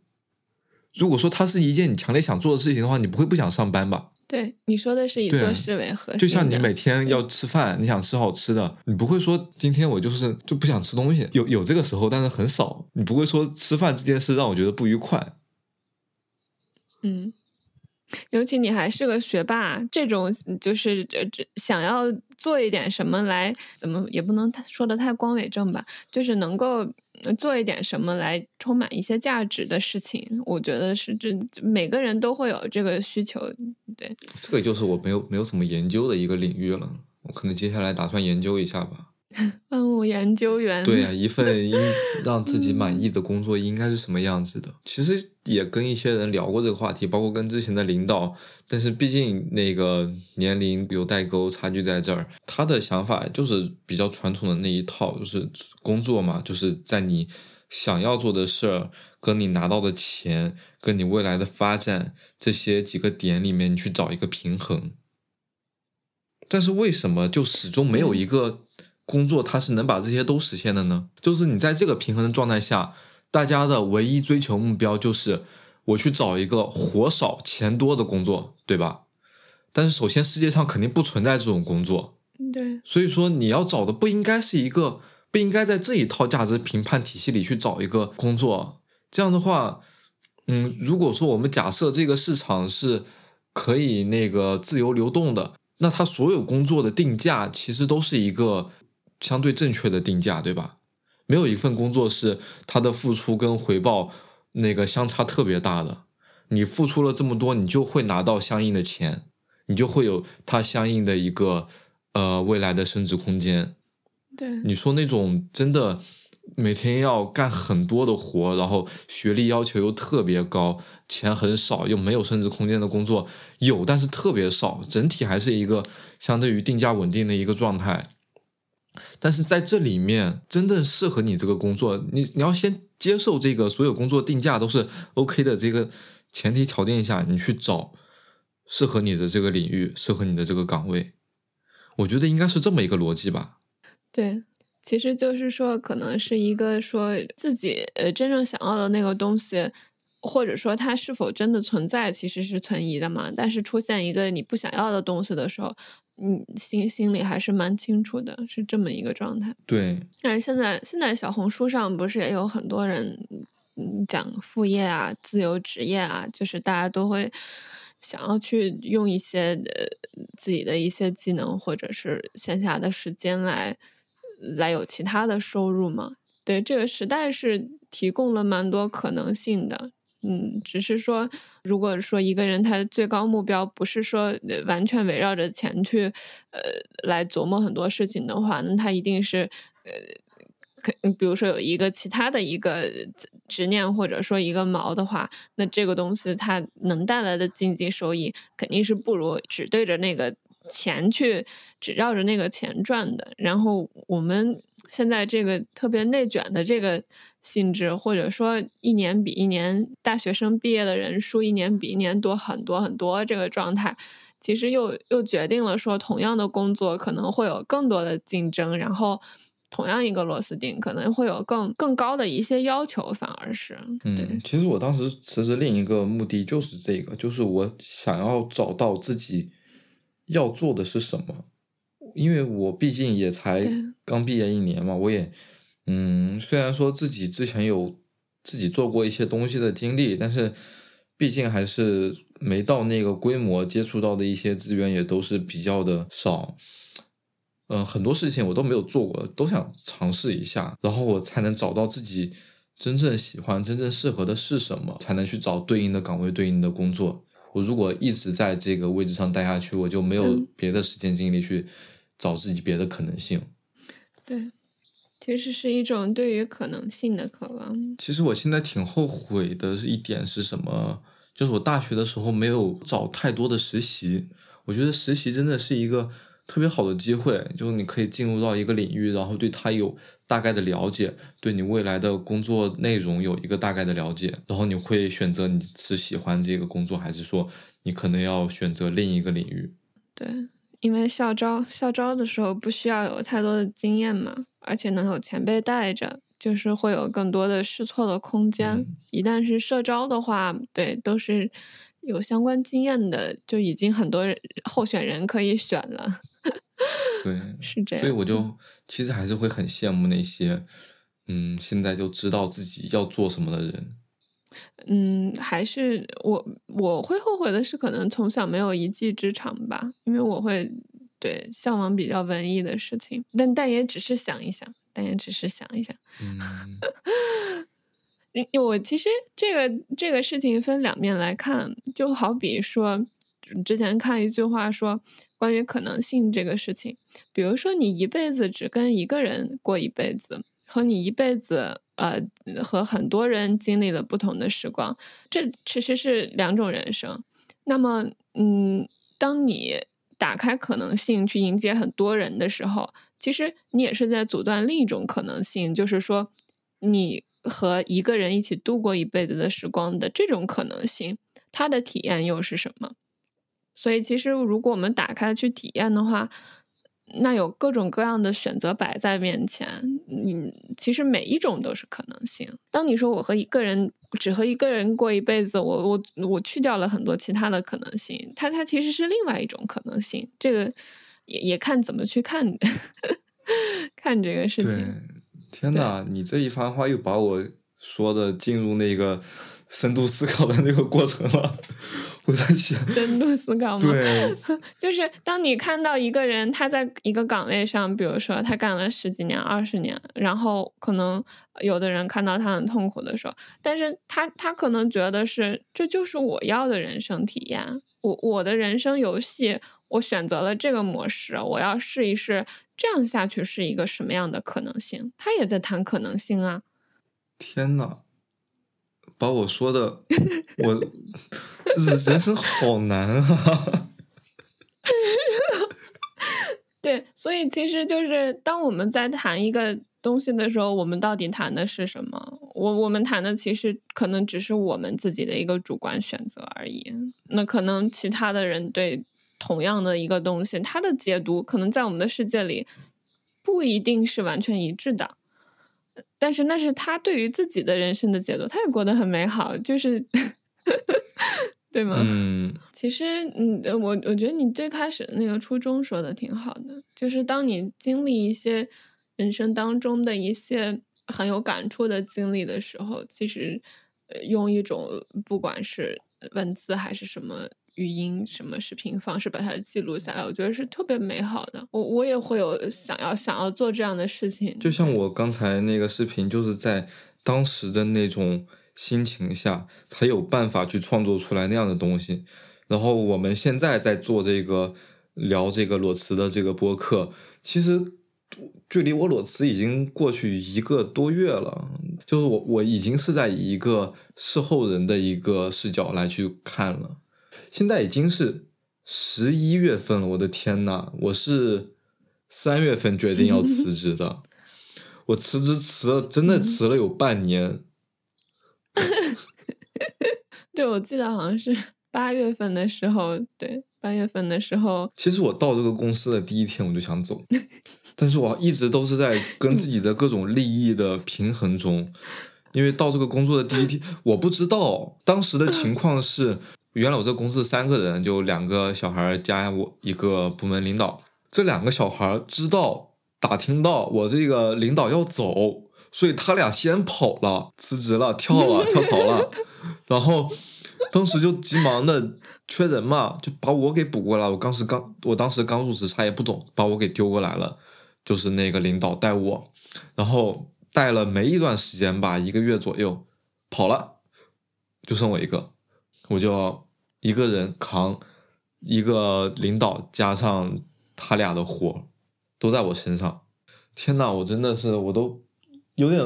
如果说它是一件你强烈想做的事情的话，你不会不想上班吧？对，你说的是以做事为核心。就像你每天要吃饭，你想吃好吃的，你不会说今天我就是就不想吃东西。有有这个时候，但是很少。你不会说吃饭这件事让我觉得不愉快。嗯。尤其你还是个学霸，这种就是这这想要做一点什么来，怎么也不能说的太光伟正吧，就是能够做一点什么来充满一些价值的事情，我觉得是这每个人都会有这个需求。对，这个就是我没有没有什么研究的一个领域了，我可能接下来打算研究一下吧。万物研究员，对啊，一份应 让自己满意的工作应该是什么样子的？其实也跟一些人聊过这个话题，包括跟之前的领导，但是毕竟那个年龄有代沟，差距在这儿。他的想法就是比较传统的那一套，就是工作嘛，就是在你想要做的事儿，跟你拿到的钱，跟你未来的发展这些几个点里面，你去找一个平衡。但是为什么就始终没有一个？工作它是能把这些都实现的呢？就是你在这个平衡的状态下，大家的唯一追求目标就是我去找一个活少钱多的工作，对吧？但是首先世界上肯定不存在这种工作，对。所以说你要找的不应该是一个，不应该在这一套价值评判体系里去找一个工作。这样的话，嗯，如果说我们假设这个市场是可以那个自由流动的，那它所有工作的定价其实都是一个。相对正确的定价，对吧？没有一份工作是他的付出跟回报那个相差特别大的。你付出了这么多，你就会拿到相应的钱，你就会有它相应的一个呃未来的升值空间。对，你说那种真的每天要干很多的活，然后学历要求又特别高，钱很少又没有升值空间的工作有，但是特别少，整体还是一个相对于定价稳定的一个状态。但是在这里面，真正适合你这个工作，你你要先接受这个所有工作定价都是 OK 的这个前提条件下，你去找适合你的这个领域，适合你的这个岗位，我觉得应该是这么一个逻辑吧。对，其实就是说，可能是一个说自己呃真正想要的那个东西。或者说它是否真的存在，其实是存疑的嘛。但是出现一个你不想要的东西的时候，你心心里还是蛮清楚的，是这么一个状态。对。但是现在现在小红书上不是也有很多人讲副业啊、自由职业啊，就是大家都会想要去用一些呃自己的一些技能或者是线下的时间来来有其他的收入嘛。对，这个时代是提供了蛮多可能性的。嗯，只是说，如果说一个人他最高目标不是说完全围绕着钱去，呃，来琢磨很多事情的话，那他一定是，呃，可比如说有一个其他的一个执念或者说一个锚的话，那这个东西它能带来的经济收益肯定是不如只对着那个钱去，只绕着那个钱转的。然后我们现在这个特别内卷的这个。性质，或者说一年比一年大学生毕业的人数一年比一年多很多很多，这个状态其实又又决定了说，同样的工作可能会有更多的竞争，然后同样一个螺丝钉可能会有更更高的一些要求，反而是嗯，其实我当时辞职另一个目的就是这个，就是我想要找到自己要做的是什么，因为我毕竟也才刚毕业一年嘛，我也。嗯，虽然说自己之前有自己做过一些东西的经历，但是毕竟还是没到那个规模，接触到的一些资源也都是比较的少。嗯，很多事情我都没有做过，都想尝试一下，然后我才能找到自己真正喜欢、真正适合的是什么，才能去找对应的岗位、对应的工作。我如果一直在这个位置上待下去，我就没有别的时间精力去找自己别的可能性。对，其实是一种对于可能性的渴望。其实我现在挺后悔的一点是什么？就是我大学的时候没有找太多的实习。我觉得实习真的是一个。特别好的机会，就是你可以进入到一个领域，然后对它有大概的了解，对你未来的工作内容有一个大概的了解，然后你会选择你是喜欢这个工作，还是说你可能要选择另一个领域？对，因为校招校招的时候不需要有太多的经验嘛，而且能有前辈带着，就是会有更多的试错的空间。一旦是社招的话，对，都是有相关经验的，就已经很多候选人可以选了。对，是这样。所以我就其实还是会很羡慕那些，嗯，现在就知道自己要做什么的人。嗯，还是我我会后悔的是，可能从小没有一技之长吧，因为我会对向往比较文艺的事情，但但也只是想一想，但也只是想一想。嗯，我其实这个这个事情分两面来看，就好比说，之前看一句话说。关于可能性这个事情，比如说你一辈子只跟一个人过一辈子，和你一辈子呃和很多人经历了不同的时光，这其实是两种人生。那么，嗯，当你打开可能性去迎接很多人的时候，其实你也是在阻断另一种可能性，就是说你和一个人一起度过一辈子的时光的这种可能性，他的体验又是什么？所以，其实如果我们打开去体验的话，那有各种各样的选择摆在面前。嗯，其实每一种都是可能性。当你说我和一个人只和一个人过一辈子，我我我去掉了很多其他的可能性，它它其实是另外一种可能性。这个也也看怎么去看 看这个事情。天呐，你这一番话又把我说的进入那个。深度思考的那个过程了，我在想深度思考吗？对，就是当你看到一个人他在一个岗位上，比如说他干了十几年、二十年，然后可能有的人看到他很痛苦的时候，但是他他可能觉得是这就是我要的人生体验，我我的人生游戏，我选择了这个模式，我要试一试这样下去是一个什么样的可能性？他也在谈可能性啊！天呐！把我说的，我这是人生好难啊！对，所以其实就是当我们在谈一个东西的时候，我们到底谈的是什么？我我们谈的其实可能只是我们自己的一个主观选择而已。那可能其他的人对同样的一个东西，他的解读可能在我们的世界里不一定是完全一致的。但是那是他对于自己的人生的解读，他也过得很美好，就是 对吗？嗯，其实，嗯，我我觉得你最开始的那个初衷说的挺好的，就是当你经历一些人生当中的一些很有感触的经历的时候，其实用一种不管是文字还是什么。语音什么视频方式把它记录下来，我觉得是特别美好的。我我也会有想要想要做这样的事情。就像我刚才那个视频，就是在当时的那种心情下，才有办法去创作出来那样的东西。然后我们现在在做这个聊这个裸辞的这个播客，其实距离我裸辞已经过去一个多月了。就是我我已经是在以一个事后人的一个视角来去看了。现在已经是十一月份了，我的天呐，我是三月份决定要 辞职的，我辞职辞了，真的辞了有半年。对，我记得好像是八月份的时候，对，八月份的时候。其实我到这个公司的第一天我就想走，但是我一直都是在跟自己的各种利益的平衡中，因为到这个工作的第一天，我不知道当时的情况是。原来我这公司三个人，就两个小孩加我一个部门领导。这两个小孩知道打听到我这个领导要走，所以他俩先跑了，辞职了，跳了，跳槽了，然后当时就急忙的缺人嘛，就把我给补过来。我当时刚，我当时刚入职，啥也不懂，把我给丢过来了，就是那个领导带我，然后带了没一段时间吧，一个月左右跑了，就剩我一个，我就一个人扛一个领导加上他俩的活，都在我身上。天呐，我真的是，我都。有点，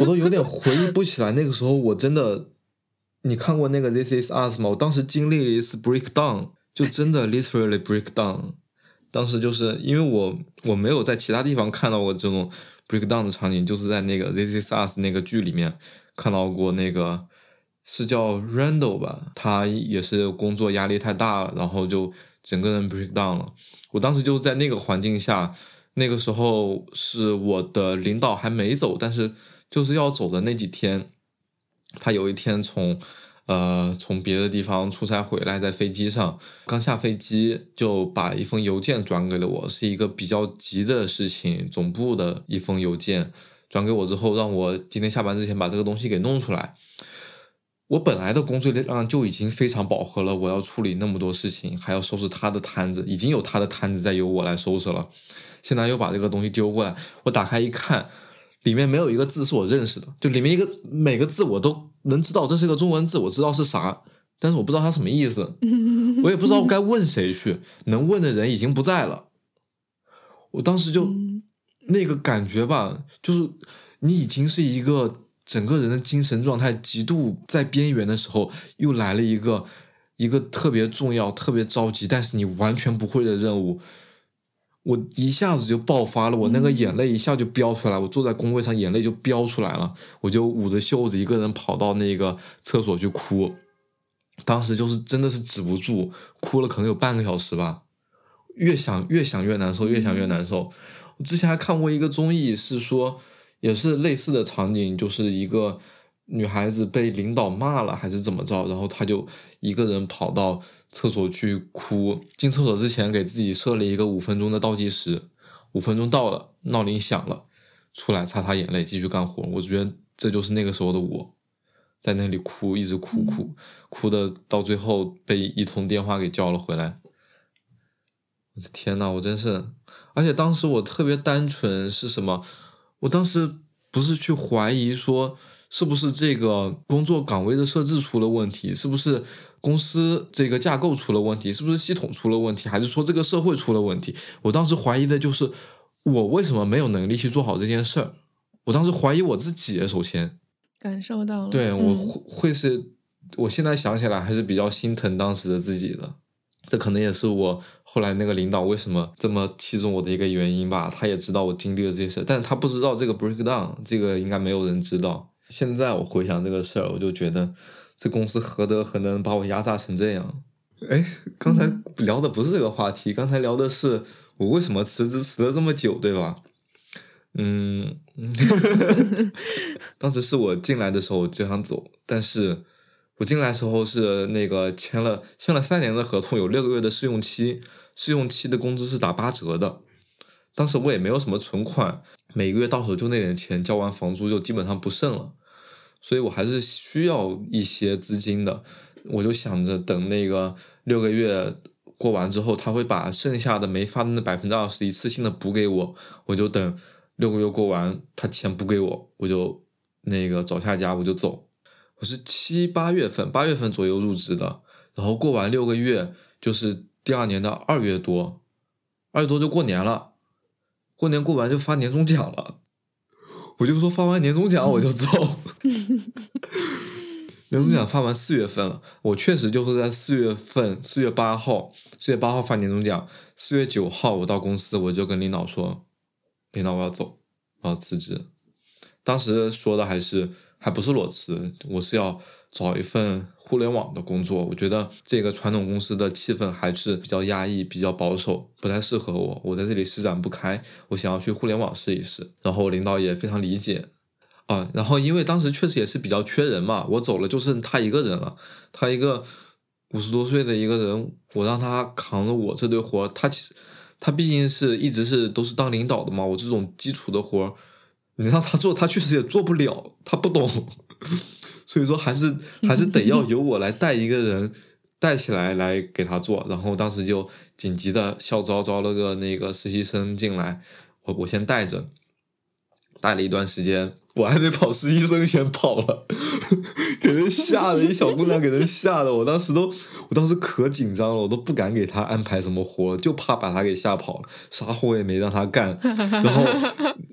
我都有点回忆不起来。那个时候我真的，你看过那个《This Is Us》吗？我当时经历了一次 breakdown，就真的 literally breakdown。当时就是因为我我没有在其他地方看到过这种 breakdown 的场景，就是在那个《This Is Us》那个剧里面看到过。那个是叫 Randall 吧，他也是工作压力太大了，然后就整个人 breakdown 了。我当时就在那个环境下。那个时候是我的领导还没走，但是就是要走的那几天，他有一天从呃从别的地方出差回来，在飞机上刚下飞机就把一封邮件转给了我，是一个比较急的事情，总部的一封邮件转给我之后，让我今天下班之前把这个东西给弄出来。我本来的工作量就已经非常饱和了，我要处理那么多事情，还要收拾他的摊子，已经有他的摊子在由我来收拾了。现在又把这个东西丢过来，我打开一看，里面没有一个字是我认识的，就里面一个每个字我都能知道这是个中文字，我知道是啥，但是我不知道它什么意思，我也不知道该问谁去，能问的人已经不在了。我当时就那个感觉吧，就是你已经是一个整个人的精神状态极度在边缘的时候，又来了一个一个特别重要、特别着急，但是你完全不会的任务。我一下子就爆发了，我那个眼泪一下就飙出来，我坐在工位上，眼泪就飙出来了，我就捂着袖子，一个人跑到那个厕所去哭，当时就是真的是止不住，哭了可能有半个小时吧，越想越想越难受，越想越难受。我之前还看过一个综艺，是说也是类似的场景，就是一个女孩子被领导骂了还是怎么着，然后她就一个人跑到。厕所去哭，进厕所之前给自己设了一个五分钟的倒计时，五分钟到了，闹铃响了，出来擦擦眼泪，继续干活。我觉得这就是那个时候的我，在那里哭，一直哭哭哭的，到最后被一通电话给叫了回来。我的天呐，我真是，而且当时我特别单纯，是什么？我当时不是去怀疑说是不是这个工作岗位的设置出了问题，是不是？公司这个架构出了问题，是不是系统出了问题，还是说这个社会出了问题？我当时怀疑的就是我为什么没有能力去做好这件事儿。我当时怀疑我自己，首先感受到了，对我会会是，我现在想起来还是比较心疼当时的自己的。这可能也是我后来那个领导为什么这么器重我的一个原因吧。他也知道我经历了这些事但是他不知道这个 breakdown，这个应该没有人知道。现在我回想这个事儿，我就觉得。这公司何德何能把我压榨成这样？哎，刚才聊的不是这个话题，刚才聊的是我为什么辞职辞了这么久，对吧？嗯，当时是我进来的时候就想走，但是我进来时候是那个签了签了三年的合同，有六个月的试用期，试用期的工资是打八折的。当时我也没有什么存款，每个月到手就那点钱，交完房租就基本上不剩了。所以我还是需要一些资金的，我就想着等那个六个月过完之后，他会把剩下的没发的那百分之二十一次性的补给我，我就等六个月过完，他钱补给我，我就那个找下家我就走。我是七八月份，八月份左右入职的，然后过完六个月就是第二年的二月多，二月多就过年了，过年过完就发年终奖了。我就说发完年终奖我就走，年终奖发完四月份了，我确实就是在四月份四月八号，四月八号发年终奖，四月九号我到公司我就跟领导说，领导我要走，我要辞职，当时说的还是还不是裸辞，我是要。找一份互联网的工作，我觉得这个传统公司的气氛还是比较压抑、比较保守，不太适合我。我在这里施展不开，我想要去互联网试一试。然后领导也非常理解啊。然后因为当时确实也是比较缺人嘛，我走了就剩他一个人了。他一个五十多岁的一个人，我让他扛着我这堆活。他其实他毕竟是一直是都是当领导的嘛，我这种基础的活你让他做，他确实也做不了，他不懂，所以说还是还是得要由我来带一个人带起来来给他做。然后当时就紧急的校招招了个那个实习生进来，我我先带着，带了一段时间。我还没跑实习生先跑了，给人吓的，一小姑娘给人吓的，我当时都，我当时可紧张了，我都不敢给她安排什么活，就怕把她给吓跑了，啥活也没让她干，然后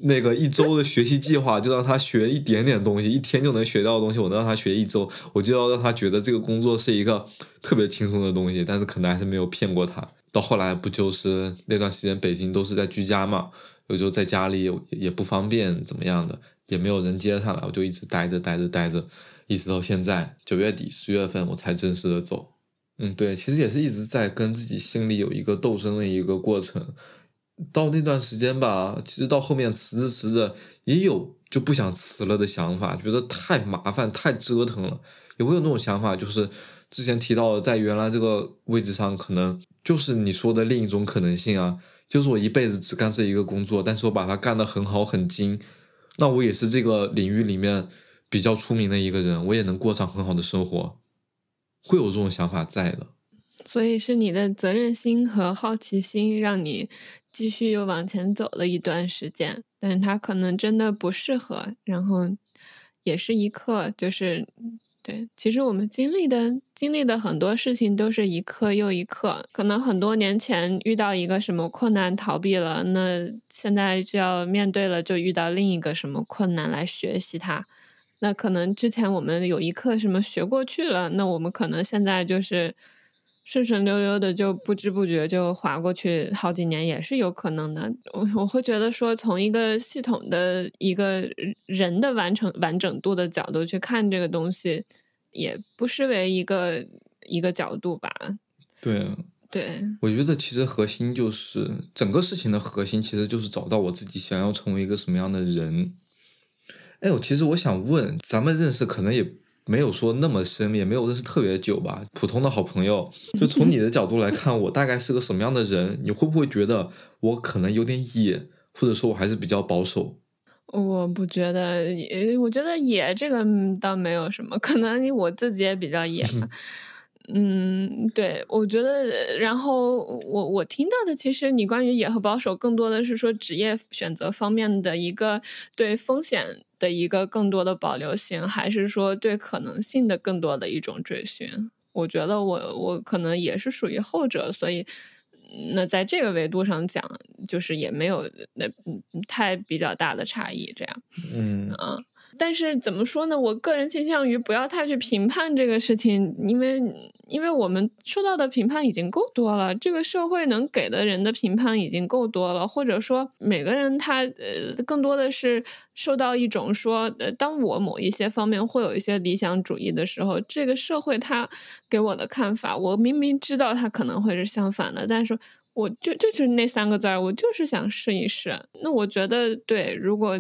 那个一周的学习计划就让她学一点点东西，一天就能学到的东西，我能让她学一周，我就要让她觉得这个工作是一个特别轻松的东西，但是可能还是没有骗过她。到后来不就是那段时间北京都是在居家嘛，有时候在家里也不方便怎么样的。也没有人接上来，我就一直待着待着待着，一直到现在九月底十月份我才正式的走。嗯，对，其实也是一直在跟自己心里有一个斗争的一个过程。到那段时间吧，其实到后面辞着辞着也有就不想辞了的想法，觉得太麻烦太折腾了，也会有那种想法，就是之前提到的，在原来这个位置上，可能就是你说的另一种可能性啊，就是我一辈子只干这一个工作，但是我把它干得很好很精。那我也是这个领域里面比较出名的一个人，我也能过上很好的生活，会有这种想法在的。所以是你的责任心和好奇心让你继续又往前走了一段时间，但是他可能真的不适合，然后也是一刻就是。对，其实我们经历的经历的很多事情都是一刻又一刻。可能很多年前遇到一个什么困难逃避了，那现在就要面对了，就遇到另一个什么困难来学习它。那可能之前我们有一课什么学过去了，那我们可能现在就是顺顺溜溜的就不知不觉就划过去好几年也是有可能的。我我会觉得说，从一个系统的一个人的完成完整度的角度去看这个东西。也不失为一个一个角度吧。对，对，我觉得其实核心就是整个事情的核心，其实就是找到我自己想要成为一个什么样的人。哎，我其实我想问，咱们认识可能也没有说那么深，也没有认识特别久吧，普通的好朋友。就从你的角度来看，我大概是个什么样的人？你会不会觉得我可能有点野，或者说我还是比较保守？我不觉得，我觉得野这个倒没有什么，可能我自己也比较野吧。嗯，对，我觉得，然后我我听到的，其实你关于野和保守，更多的是说职业选择方面的一个对风险的一个更多的保留性，还是说对可能性的更多的一种追寻？我觉得我我可能也是属于后者，所以。那在这个维度上讲，就是也没有那太比较大的差异，这样，嗯啊。但是怎么说呢？我个人倾向于不要太去评判这个事情，因为因为我们受到的评判已经够多了，这个社会能给的人的评判已经够多了，或者说每个人他呃更多的是受到一种说，呃，当我某一些方面会有一些理想主义的时候，这个社会他给我的看法，我明明知道他可能会是相反的，但是我就就是那三个字儿，我就是想试一试。那我觉得对，如果。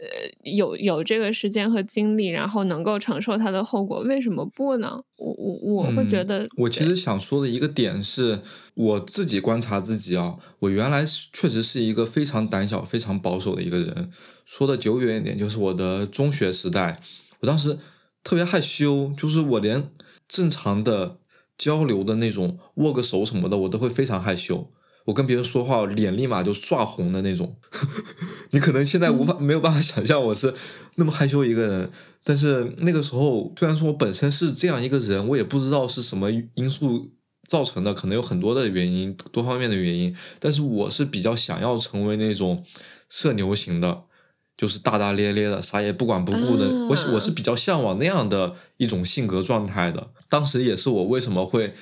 呃，有有这个时间和精力，然后能够承受它的后果，为什么不呢？我我我会觉得，我其实想说的一个点是，我自己观察自己啊，我原来确实是一个非常胆小、非常保守的一个人。说的久远一点，就是我的中学时代，我当时特别害羞，就是我连正常的交流的那种握个手什么的，我都会非常害羞。我跟别人说话，脸立马就刷红的那种。你可能现在无法没有办法想象我是那么害羞一个人，但是那个时候，虽然说我本身是这样一个人，我也不知道是什么因素造成的，可能有很多的原因，多方面的原因。但是我是比较想要成为那种社牛型的，就是大大咧咧的，啥也不管不顾的。我我是比较向往那样的一种性格状态的。当时也是我为什么会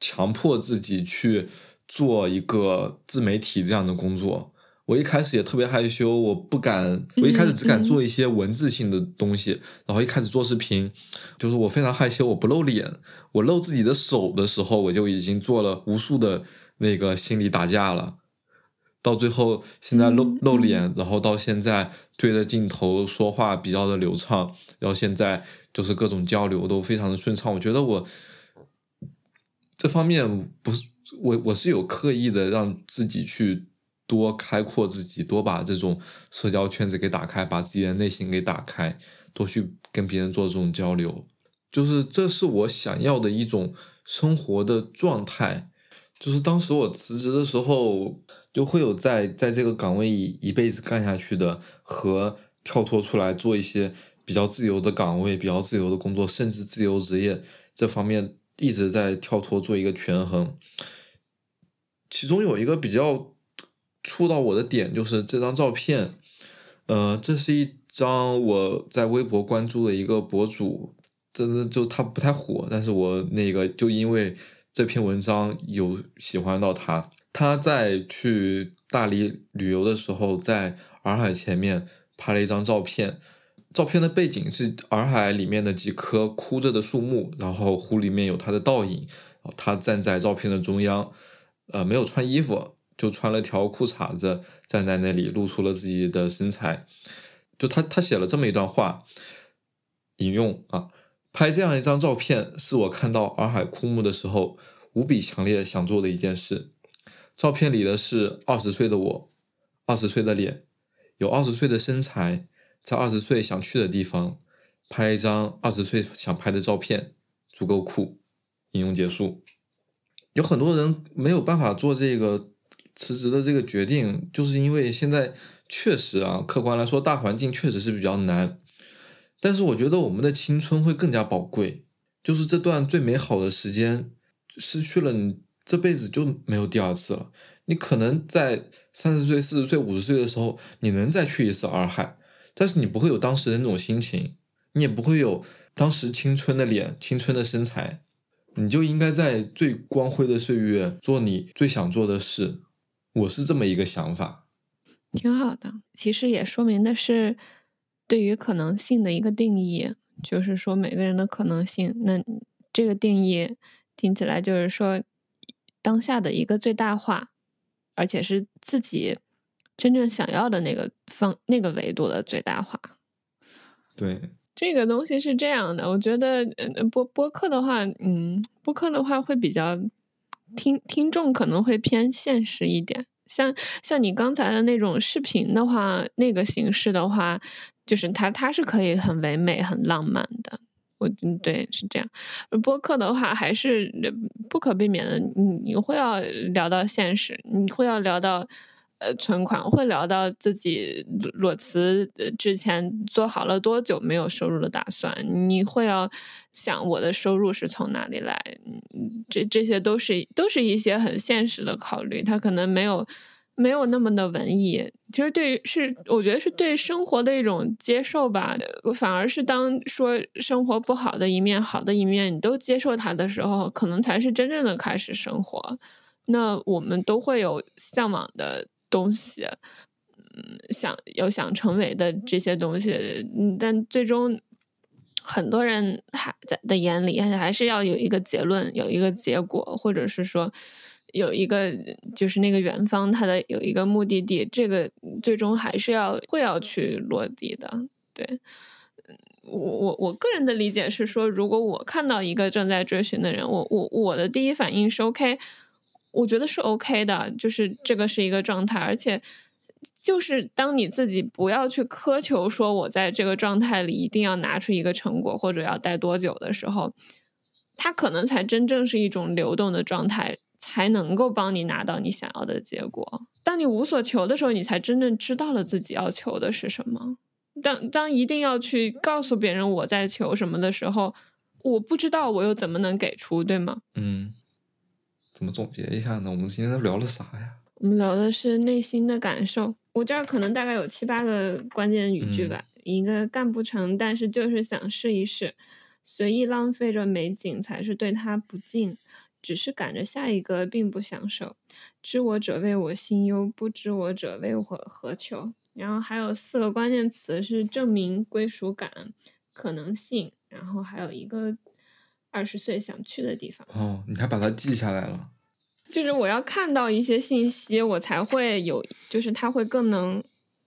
强迫自己去。做一个自媒体这样的工作，我一开始也特别害羞，我不敢，我一开始只敢做一些文字性的东西，然后一开始做视频，就是我非常害羞，我不露脸，我露自己的手的时候，我就已经做了无数的那个心理打架了，到最后现在露露脸，然后到现在对着镜头说话比较的流畅，然后现在就是各种交流都非常的顺畅，我觉得我这方面不是。我我是有刻意的让自己去多开阔自己，多把这种社交圈子给打开，把自己的内心给打开，多去跟别人做这种交流，就是这是我想要的一种生活的状态。就是当时我辞职的时候，就会有在在这个岗位一辈子干下去的，和跳脱出来做一些比较自由的岗位、比较自由的工作，甚至自由职业这方面一直在跳脱做一个权衡。其中有一个比较触到我的点，就是这张照片。呃，这是一张我在微博关注的一个博主，真的就他不太火，但是我那个就因为。这篇文章有喜欢到他，他在去大理旅游的时候，在洱海前面拍了一张照片，照片的背景是洱海里面的几棵枯着的树木，然后湖里面有他的倒影，他站在照片的中央，呃，没有穿衣服，就穿了条裤衩子，站在那里露出了自己的身材，就他他写了这么一段话，引用啊。拍这样一张照片，是我看到洱海枯木的时候无比强烈想做的一件事。照片里的是二十岁的我，二十岁的脸，有二十岁的身材，在二十岁想去的地方拍一张二十岁想拍的照片，足够酷。引用结束。有很多人没有办法做这个辞职的这个决定，就是因为现在确实啊，客观来说，大环境确实是比较难。但是我觉得我们的青春会更加宝贵，就是这段最美好的时间失去了，你这辈子就没有第二次了。你可能在三十岁、四十岁、五十岁的时候，你能再去一次洱海，但是你不会有当时的那种心情，你也不会有当时青春的脸、青春的身材。你就应该在最光辉的岁月做你最想做的事。我是这么一个想法，挺好的。其实也说明的是。对于可能性的一个定义，就是说每个人的可能性。那这个定义听起来就是说当下的一个最大化，而且是自己真正想要的那个方那个维度的最大化。对，这个东西是这样的。我觉得播播客的话，嗯，播客的话会比较听听众可能会偏现实一点。像像你刚才的那种视频的话，那个形式的话。就是它，它是可以很唯美、很浪漫的。我嗯，对，是这样。播客的话，还是不可避免的，你你会要聊到现实，你会要聊到呃存款，会聊到自己裸辞之前做好了多久没有收入的打算，你会要想我的收入是从哪里来，这这些都是都是一些很现实的考虑，他可能没有。没有那么的文艺，其实对于是我觉得是对生活的一种接受吧。反而是当说生活不好的一面、好的一面你都接受它的时候，可能才是真正的开始生活。那我们都会有向往的东西，嗯，想有想成为的这些东西，嗯，但最终很多人还在的眼里，还是要有一个结论，有一个结果，或者是说。有一个就是那个远方，他的有一个目的地，这个最终还是要会要去落地的。对，我我我个人的理解是说，如果我看到一个正在追寻的人，我我我的第一反应是 OK，我觉得是 OK 的，就是这个是一个状态，而且就是当你自己不要去苛求说我在这个状态里一定要拿出一个成果或者要待多久的时候，它可能才真正是一种流动的状态。才能够帮你拿到你想要的结果。当你无所求的时候，你才真正知道了自己要求的是什么。当当一定要去告诉别人我在求什么的时候，我不知道我又怎么能给出，对吗？嗯，怎么总结一下呢？我们今天都聊了啥呀？我们聊的是内心的感受。我这儿可能大概有七八个关键语句吧。一个干不成，但是就是想试一试。随意浪费着美景，才是对他不敬。只是赶着下一个，并不享受。知我者为我心忧，不知我者为我何求。然后还有四个关键词是证明归属感、可能性，然后还有一个二十岁想去的地方。哦，你还把它记下来了？就是我要看到一些信息，我才会有，就是它会更能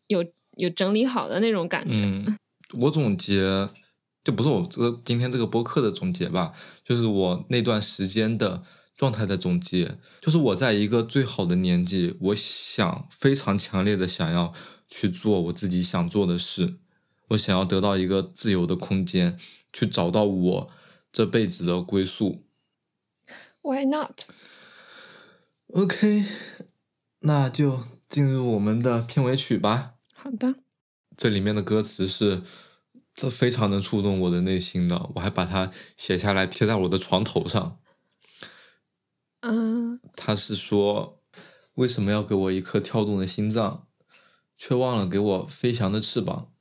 有有整理好的那种感觉。嗯，我总结。就不是我这个今天这个播客的总结吧，就是我那段时间的状态的总结，就是我在一个最好的年纪，我想非常强烈的想要去做我自己想做的事，我想要得到一个自由的空间，去找到我这辈子的归宿。Why not？OK，那就进入我们的片尾曲吧。好的，这里面的歌词是，这非常能触动我的内心的，我还把它写下来贴在我的床头上。嗯，他是说，为什么要给我一颗跳动的心脏，却忘了给我飞翔的翅膀？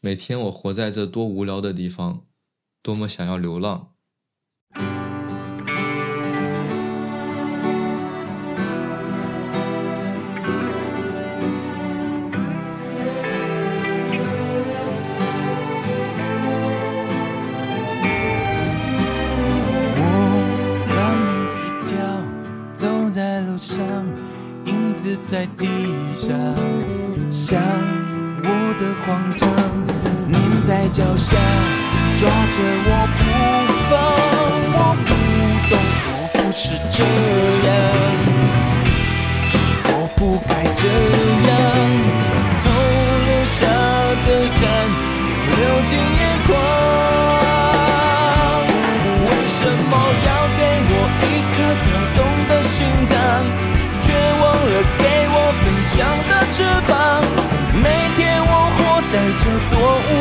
每天我活在这多无聊的地方，多么想要流浪。我让命一条，走在路上，影子在地上，像我的慌张，黏在脚下，抓着我不放。我不懂，我不是这样，我不该这样，额头流下的汗又流进眼眶。为什么要给我一颗跳动的心脏，却忘了给我飞翔的翅膀？每天我活在这多无